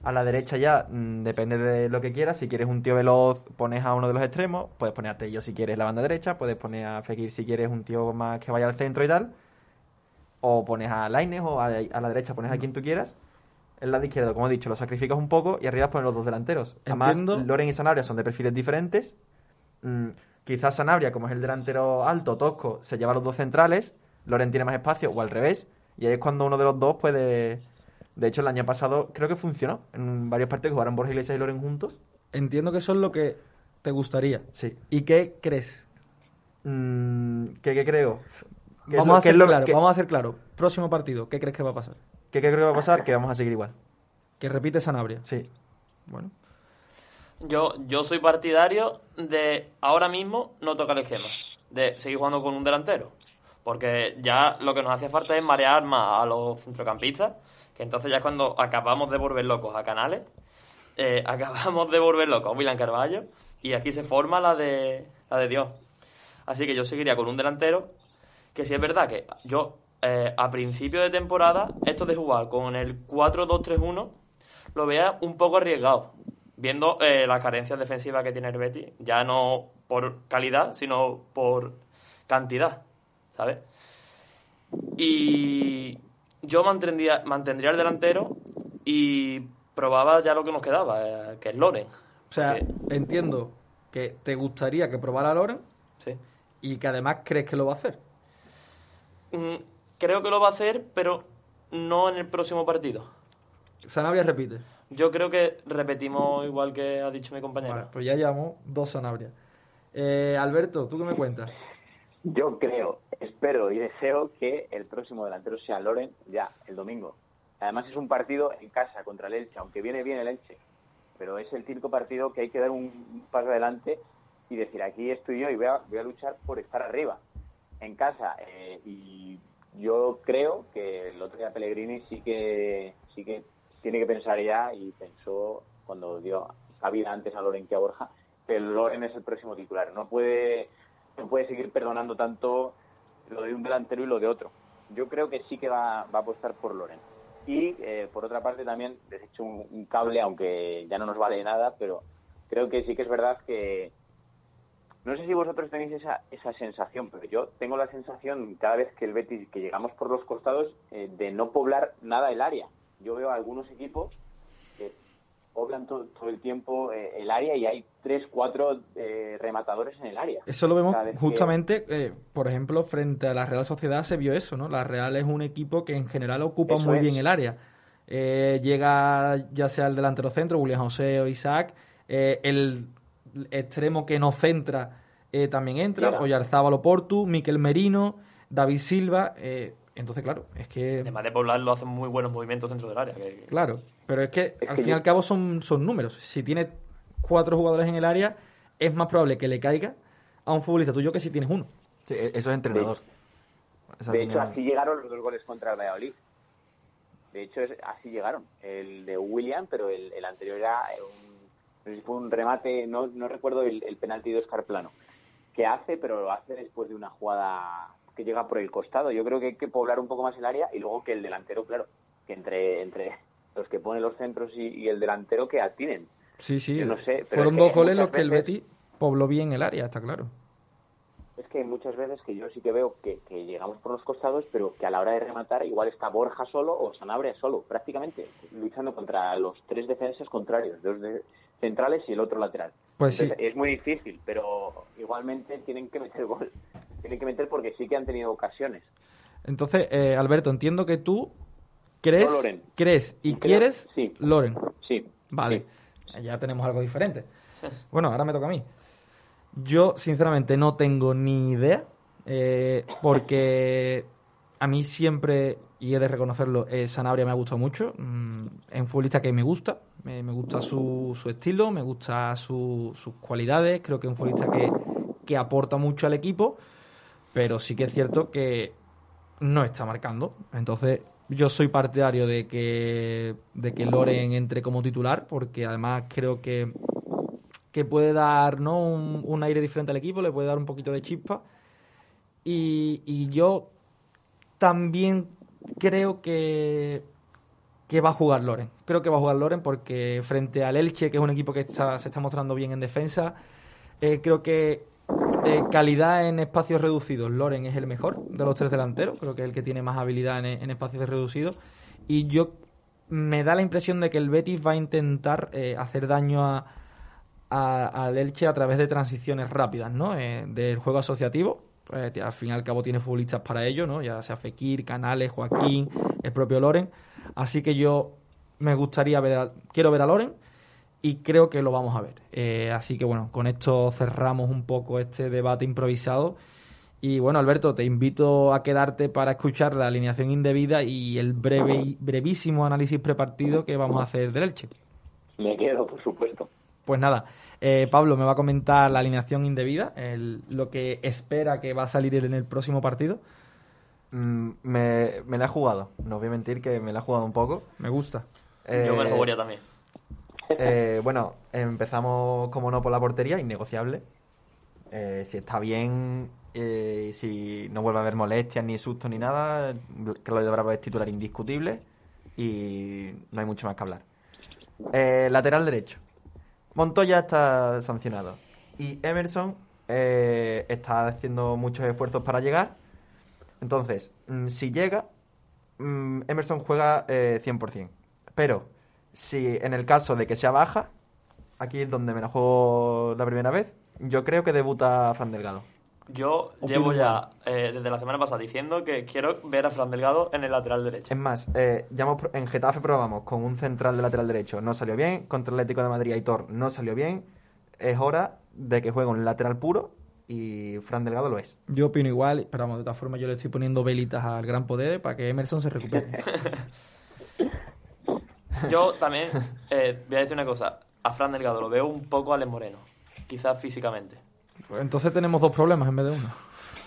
A la derecha ya mm, depende de lo que quieras. Si quieres un tío veloz, pones a uno de los extremos. Puedes poner a Tello si quieres la banda derecha. Puedes poner a Fekir si quieres un tío más que vaya al centro y tal. O pones a Laines o a, a la derecha pones a quien tú quieras. El lado izquierdo, como he dicho, lo sacrificas un poco y arriba pones los dos delanteros. Además, Entiendo. Loren y Sanabria son de perfiles diferentes. Mm, quizás Sanabria, como es el delantero alto, tosco, se lleva los dos centrales. Loren tiene más espacio o al revés. Y ahí es cuando uno de los dos puede... De hecho, el año pasado creo que funcionó. En varios partidos jugaron Borja Iglesias y Loren juntos. Entiendo que eso es lo que te gustaría. Sí. ¿Y qué crees? Mm, ¿qué, qué creo? ¿Qué es Vamos lo- a lo- claro, vamos a ser claro. Próximo partido, ¿qué crees que va a pasar? ¿Qué, qué creo que va a pasar? Que vamos a seguir igual. Que repite Sanabria. Sí. Bueno. Yo, yo soy partidario de ahora mismo no tocar el esquema, de seguir jugando con un delantero. Porque ya lo que nos hace falta es marear más a los centrocampistas, que entonces ya es cuando acabamos de volver locos a Canales, eh, acabamos de volver locos a William Carballo, y aquí se forma la de, la de Dios. Así que yo seguiría con un delantero, que sí es verdad que yo eh, a principio de temporada, esto de jugar con el 4-2-3-1, lo vea un poco arriesgado, viendo eh, las carencias defensivas que tiene el Betis, ya no por calidad, sino por cantidad, ¿sabes? Y yo mantendría, mantendría el delantero y probaba ya lo que nos quedaba, eh, que es Loren. O sea, entiendo que te gustaría que probara a Loren Sí. y que además crees que lo va a hacer. Mm, Creo que lo va a hacer, pero no en el próximo partido. Sanabria repite. Yo creo que repetimos igual que ha dicho mi compañero. Vale, pues ya llevamos dos Sanabria. Eh, Alberto, ¿tú qué me cuentas? Yo creo, espero y deseo que el próximo delantero sea Loren ya, el domingo. Además es un partido en casa contra el Elche, aunque viene bien el Elche. Pero es el típico partido que hay que dar un un paso adelante y decir, aquí estoy yo y voy a, voy a luchar por estar arriba. En casa. eh, y yo creo que el otro día Pellegrini sí que, sí que tiene que pensar ya y pensó cuando dio cabida antes a Loren que a Borja, que Loren es el próximo titular. No puede no puede seguir perdonando tanto lo de un delantero y lo de otro. Yo creo que sí que va, va a apostar por Loren. Y eh, por otra parte también desecho un, un cable, aunque ya no nos vale nada, pero creo que sí que es verdad que No sé si vosotros tenéis esa, esa sensación, pero yo tengo la sensación cada vez que el Betis, que llegamos por los costados, eh, de no poblar nada el área. Yo veo algunos equipos que poblan todo, todo el tiempo eh, el área y hay tres, cuatro eh, rematadores en el área. Eso lo vemos que- justamente, por ejemplo, frente a la Real Sociedad se vio eso, ¿no? La Real es un equipo que en general ocupa Eso muy es. bien el área. Llega ya sea el delantero centro, William José o Isaac, el extremo que no centra eh, también entra, Llega. Oyarzábal Portu, Miquel Merino, David Silva. eh, entonces, claro, es que Además de poblarlo, hacen muy buenos movimientos dentro del área. que- Claro, pero es que Es al que fin y yo- al cabo son, son números. Si tiene cuatro jugadores en el área, es más probable que le caiga a un futbolista tuyo que si tienes uno. Sí, e- eso es entrenador. De hecho, así llegaron los dos goles contra el Valladolid. De hecho, es- así llegaron. El de William, pero el, el anterior era un, no sé si fue un remate, no, no recuerdo el, el penalti de Oscar Plano, que hace, pero lo hace después de una jugada que llega por el costado. Yo creo que hay que poblar un poco más el área y luego que el delantero, claro, que entre, entre los que ponen los centros y, y el delantero que atinen. Sí, sí. Yo no sé, Fueron dos goles los que el Betis pobló bien el área, está claro. Es que hay muchas veces que yo sí que veo que, que llegamos por los costados, pero que a la hora de rematar igual está Borja solo o Sanabria solo, prácticamente, luchando contra los tres defensas contrarios, dos de- centrales y el otro lateral. Pues sí. Es muy difícil, pero igualmente tienen que meter gol. Tienen que meter porque sí que han tenido ocasiones. Entonces, eh, Alberto, entiendo que tú crees, Loren. crees y Creo- quieres sí. Loren. Sí. Vale, ya tenemos algo diferente. Bueno, ahora me toca a mí. Yo, sinceramente, no tengo ni idea, eh, porque a mí siempre, y he de reconocerlo, eh, Sanabria me ha gustado mucho. Mm, es un futbolista que me gusta, me, gusta su, su estilo, me gusta su- sus cualidades, creo que es un futbolista que, que aporta mucho al equipo, pero sí que es cierto que no está marcando. Entonces, yo soy partidario de que, de que Loren entre como titular, porque además creo que, que puede dar ¿no? un, un aire diferente al equipo, le puede dar un poquito de chispa. Y, y yo también creo que, que va a jugar Loren. Creo que va a jugar Loren porque frente al Elche, que es un equipo que se está mostrando bien en defensa, eh, creo que eh, calidad en espacios reducidos, Loren es el mejor de los tres delanteros, creo que es el que tiene más habilidad en, espacios reducidos. Y yo me da la impresión de que el Betis va a intentar eh, hacer daño a, al Elche a través de transiciones rápidas, ¿no? Del juego asociativo. Pues, al fin y al cabo tiene futbolistas para ello, ¿no? Ya sea Fekir, Canales, Joaquín, el propio Loren. Así que yo me gustaría ver, a- quiero ver a Loren y creo que lo vamos a ver. Eh, así que bueno, con esto cerramos un poco este debate improvisado. Y bueno, Alberto, te invito a quedarte para escuchar la alineación indebida y el breve, brevísimo análisis prepartido que vamos a hacer del Elche. Me quedo, por supuesto. Pues nada, eh, Pablo me va a comentar la alineación indebida, el- lo que espera que va a salir en el próximo partido. Mm, me, me la he jugado, no voy a mentir que me la he jugado un poco. Me gusta. Yo me lo Eh, jugaría también. eh, bueno, empezamos como no por la portería, innegociable. Eh, si está bien, eh, si no vuelve a haber molestias, ni susto, ni nada, Claudio Bravo es titular indiscutible y no hay mucho más que hablar. Eh, lateral derecho. Montoya está sancionado. Y Emerson eh, está haciendo muchos esfuerzos para llegar. Entonces, mm, si llega, mm, Emerson juega eh, 100%. Pero, si en el caso de que sea baja, aquí es donde me la juego la primera vez, yo creo que debuta Fran Delgado. Yo llevo ya eh, desde la semana pasada diciendo que quiero ver a Fran Delgado en el lateral derecho. Es más, eh, ya hemos pro- en Getafe probamos con un central de lateral derecho, no salió bien. Contra el Atlético de Madrid, Aitor no salió bien. Es hora de que juegue un lateral puro y Fran Delgado lo es. Yo opino igual, pero vamos, de todas formas yo le estoy poniendo velitas al gran poder para que Emerson se recupere. Yo también eh, voy a decir una cosa. A Fran Delgado lo veo un poco Alex Moreno. Quizás físicamente. Pues entonces tenemos dos problemas en vez de uno.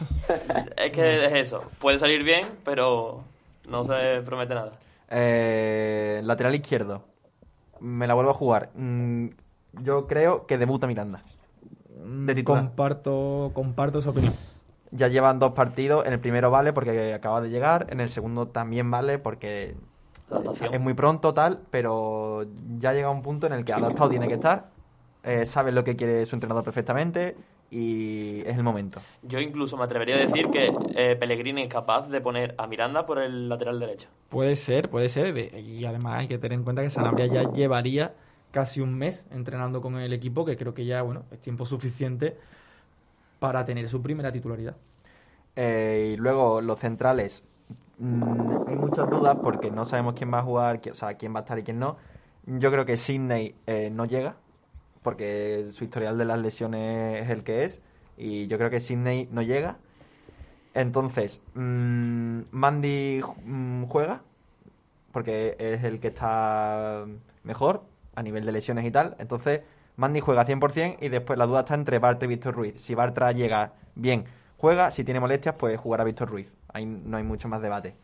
Es que es eso. Puede salir bien, pero no se promete nada. Eh, lateral izquierdo. Me la vuelvo a jugar. Mm, yo creo que debuta Miranda. De titular. Comparto, comparto esa opinión. Ya llevan dos partidos. En el primero vale porque acaba de llegar. En el segundo también vale porque Adaptación. es muy pronto, tal. Pero ya llega un punto en el que adaptado tiene que estar. Eh, sabe lo que quiere su entrenador perfectamente. Y es el momento. Yo incluso me atrevería a decir que eh, Pellegrini es capaz de poner a Miranda por el lateral derecho. Puede ser, puede ser. Y además hay que tener en cuenta que Sanabria ya llevaría casi un mes entrenando con el equipo, que creo que ya bueno es tiempo suficiente para tener su primera titularidad. Eh, y luego los centrales. mm, hay muchas dudas porque no sabemos quién va a jugar, o sea, quién va a estar y quién no. Yo creo que Sidney eh, no llega porque su historial de las lesiones es el que es y yo creo que Sidney no llega. Entonces, mm, Mandy mm, juega porque es el que está mejor a nivel de lesiones y tal. Entonces, Mandy juega 100% y después la duda está entre Bartra y Víctor Ruiz. Si Bartra llega bien, juega. Si tiene molestias, pues jugará Víctor Ruiz. Ahí no hay mucho más debate.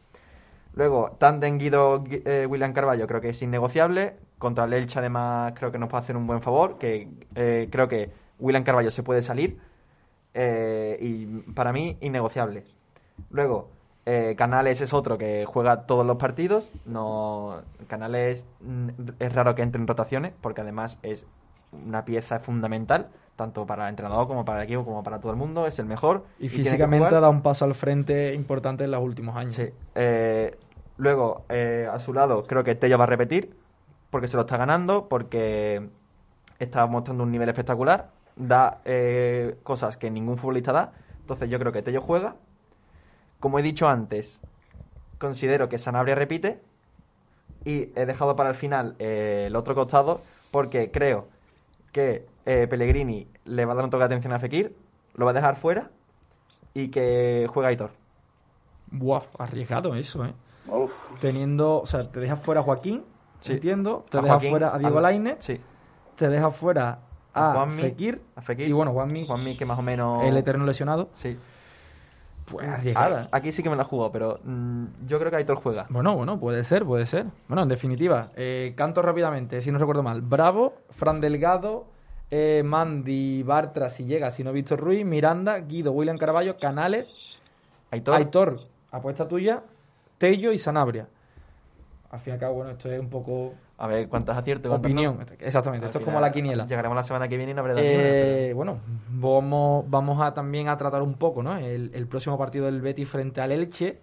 Luego, Tanden Guido Gui- eh, William Carballo creo que es innegociable. Contra el Elche, además, creo que nos puede hacer un buen favor. Que eh, creo que William Carballo se puede salir. eh, y para mí, innegociable. Luego, eh, Canales es otro que juega todos los partidos. No, Canales mm, es raro que entre en rotaciones porque además es una pieza fundamental tanto para el entrenador como para el equipo como para todo el mundo. Es el mejor Y, físicamente ha dado un paso al frente importante en los últimos años. Sí. Eh, luego, eh, a su lado, creo que Tello va a repetir, porque se lo está ganando, porque está mostrando un nivel espectacular, da eh, cosas que ningún futbolista da. Entonces, yo creo que Tello juega. Como he dicho antes, considero que Sanabria repite. Y he dejado para el final eh, el otro costado, porque creo que eh, Pellegrini le va a dar un toque de atención a Fekir, lo va a dejar fuera y que juega Aitor. Buah, arriesgado eso, ¿eh? Teniendo, o sea, te dejas fuera a Joaquín, Sí. entiendo, te A dejas Joaquín, fuera a Diego Lainez, Sí. te dejas fuera A Juanmi, Fekir, a Fekir. y bueno, Juanmi, Juanmi, que más o menos. el eterno lesionado. Sí. Pues arriesgada. Aquí sí que me la jugado, pero mm, yo creo que Aitor juega. Bueno, bueno, puede ser, puede ser. Bueno, en definitiva, eh, canto rápidamente, si no recuerdo mal. Bravo, Fran Delgado, eh, Mandy, Bartra, si llega, si no Víctor Ruiz, Miranda, Guido, William Caraballo, Canales, Aitor. Aitor, apuesta tuya, Tello y Sanabria. Al fin y al cabo, bueno, esto es un poco A ver cuántas acierto. opinión. no. Exactamente, Al esto es como la quiniela. Llegaremos la semana que viene y no habrá Eh, bueno, vamos, vamos a también a tratar un poco ¿no? el, el próximo partido del Betis frente al Elche,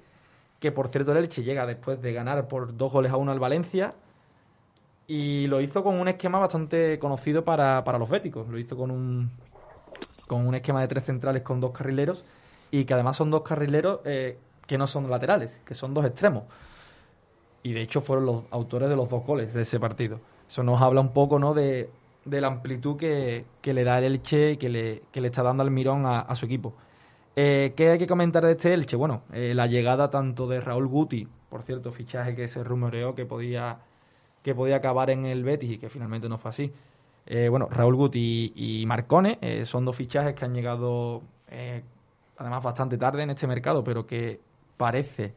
que por cierto el Elche llega después de ganar por dos goles a uno al Valencia y lo hizo con un esquema bastante conocido para, para los béticos. Lo hizo con un, con un esquema de tres centrales con dos carrileros y que además son dos carrileros eh, que no son laterales, que son dos extremos. Y de hecho fueron los autores de los dos goles de ese partido. Eso nos habla un poco ¿no? de, de la amplitud que, que le da el Elche y que le, que le está dando Almirón a, a su equipo. Eh, ¿Qué hay que comentar de este Elche? Bueno, eh, la llegada tanto de Raúl Guti, por cierto, fichaje que se rumoreó que podía, que podía acabar en el Betis y que finalmente no fue así. Eh, bueno, Raúl Guti y, Marcone eh, son dos fichajes que han llegado además bastante tarde en este mercado, pero que parece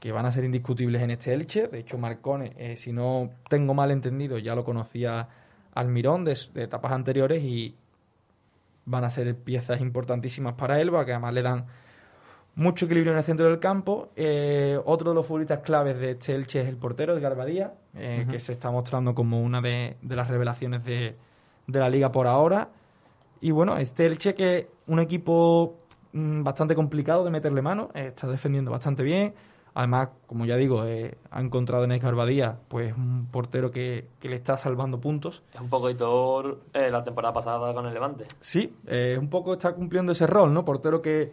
que van a ser indiscutibles en este Elche. De hecho, Marcone, eh, si no tengo mal entendido, ya lo conocía Almirón de, de etapas anteriores y van a ser piezas importantísimas para él, que además le dan mucho equilibrio en el centro del campo. Eh, otro de los futbolistas claves de este Elche es el portero, Edgar Badía, eh, que se está mostrando como una de, de las revelaciones de, de la liga por ahora. Y bueno, este Elche que es un equipo mm, bastante complicado de meterle mano, eh, está defendiendo bastante bien. Además, como ya digo, eh, ha encontrado en Edgar Badía pues, un portero que, que le está salvando puntos. Es un poco Hitor eh, la temporada pasada con el Levante. Sí, eh, un poco está cumpliendo ese rol, ¿no? Portero que,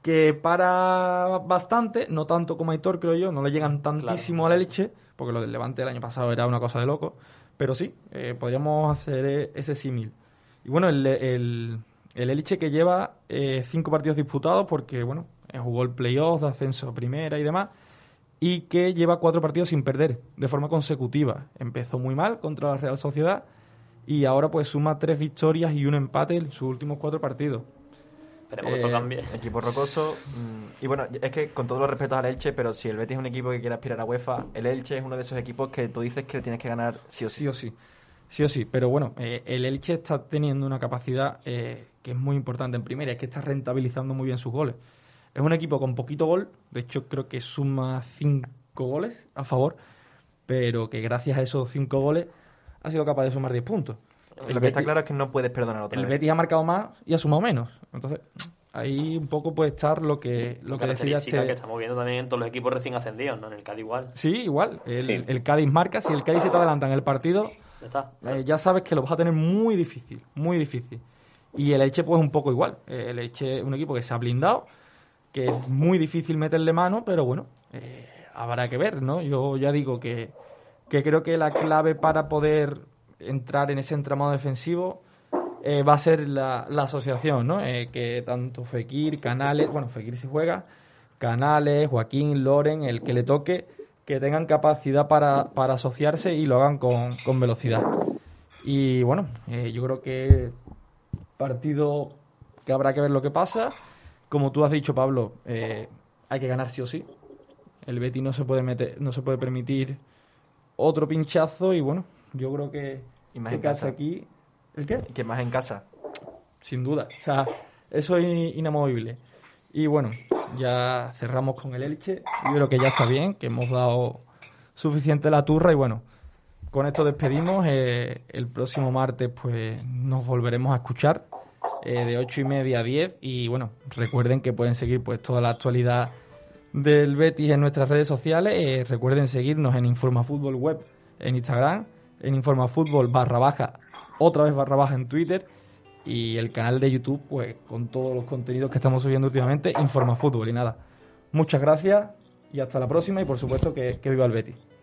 que para bastante, no tanto como Aitor, creo yo, no le llegan tantísimo al Elche, porque lo del Levante el año pasado era una cosa de loco, pero sí, podríamos hacer ese símil. Y bueno, el, el, el Elche que lleva cinco partidos disputados, porque bueno, jugó el playoff de ascenso a primera y demás, y que lleva cuatro partidos sin perder de forma consecutiva. Empezó muy mal contra la Real Sociedad y ahora pues suma tres victorias y un empate en sus últimos cuatro partidos. Esperemos que eso Eh, cambie. Equipo rocoso. mm, y bueno, es que con todos los respetos al Elche, pero si el Betis es un equipo que quiere aspirar a UEFA, el Elche es uno de esos equipos que tú dices que tienes que ganar sí o sí. Sí o sí. Sí o sí, pero bueno, eh, el Elche está teniendo una capacidad eh, que es muy importante en primera, es que está rentabilizando muy bien sus goles. Es un equipo con poquito gol, de hecho creo que suma cinco goles a favor, pero que gracias a esos cinco goles ha sido capaz de sumar 10 puntos. Lo que está claro es que no puedes perdonar otra El vez. Betis ha marcado más y ha sumado menos. Entonces, ahí un poco puede estar lo que, lo que decía este... que estamos viendo también en todos los equipos recién ascendidos, ¿no? En el Cádiz igual. Sí, igual. El, Sí. el Cádiz marca. Si el Cádiz se te adelanta en el partido, Ya está. eh, ya sabes que lo vas a tener muy difícil, muy difícil. Y el Elche, pues un poco igual. El Elche es un equipo que se ha blindado, que es muy difícil meterle mano, pero bueno, eh, habrá que ver, ¿no? Yo ya digo que, que creo que la clave para poder entrar en ese entramado defensivo eh, va a ser la, asociación, ¿no? Eh, que tanto Fekir, Canales, bueno, Fekir si juega, Canales, Joaquín, Loren, el que le toque, que tengan capacidad para, para asociarse y lo hagan con, con velocidad. Y bueno, yo creo que partido que habrá que ver lo que pasa. Como tú has dicho, Pablo, eh, hay que ganar sí o sí. El Betis no se puede meter, no se puede permitir otro pinchazo y bueno, yo creo que, Y más que en casa. aquí ¿El qué? Que más en casa. Sin duda. O sea, eso es in- inamovible. Y bueno, ya cerramos con el Elche. Yo creo que ya está bien, que hemos dado suficiente la turra y bueno, con esto despedimos. Eh, el próximo martes pues nos volveremos a escuchar eh, de ocho y media a 10 y bueno, recuerden que pueden seguir pues toda la actualidad del Betis en nuestras redes sociales. Eh, recuerden seguirnos en Informafútbol Web en Instagram, en Informafútbol barra baja, otra vez barra baja en Twitter y el canal de YouTube pues con todos los contenidos que estamos subiendo últimamente, Informafútbol y nada. Muchas gracias y hasta la próxima y por supuesto que, que viva el Betis.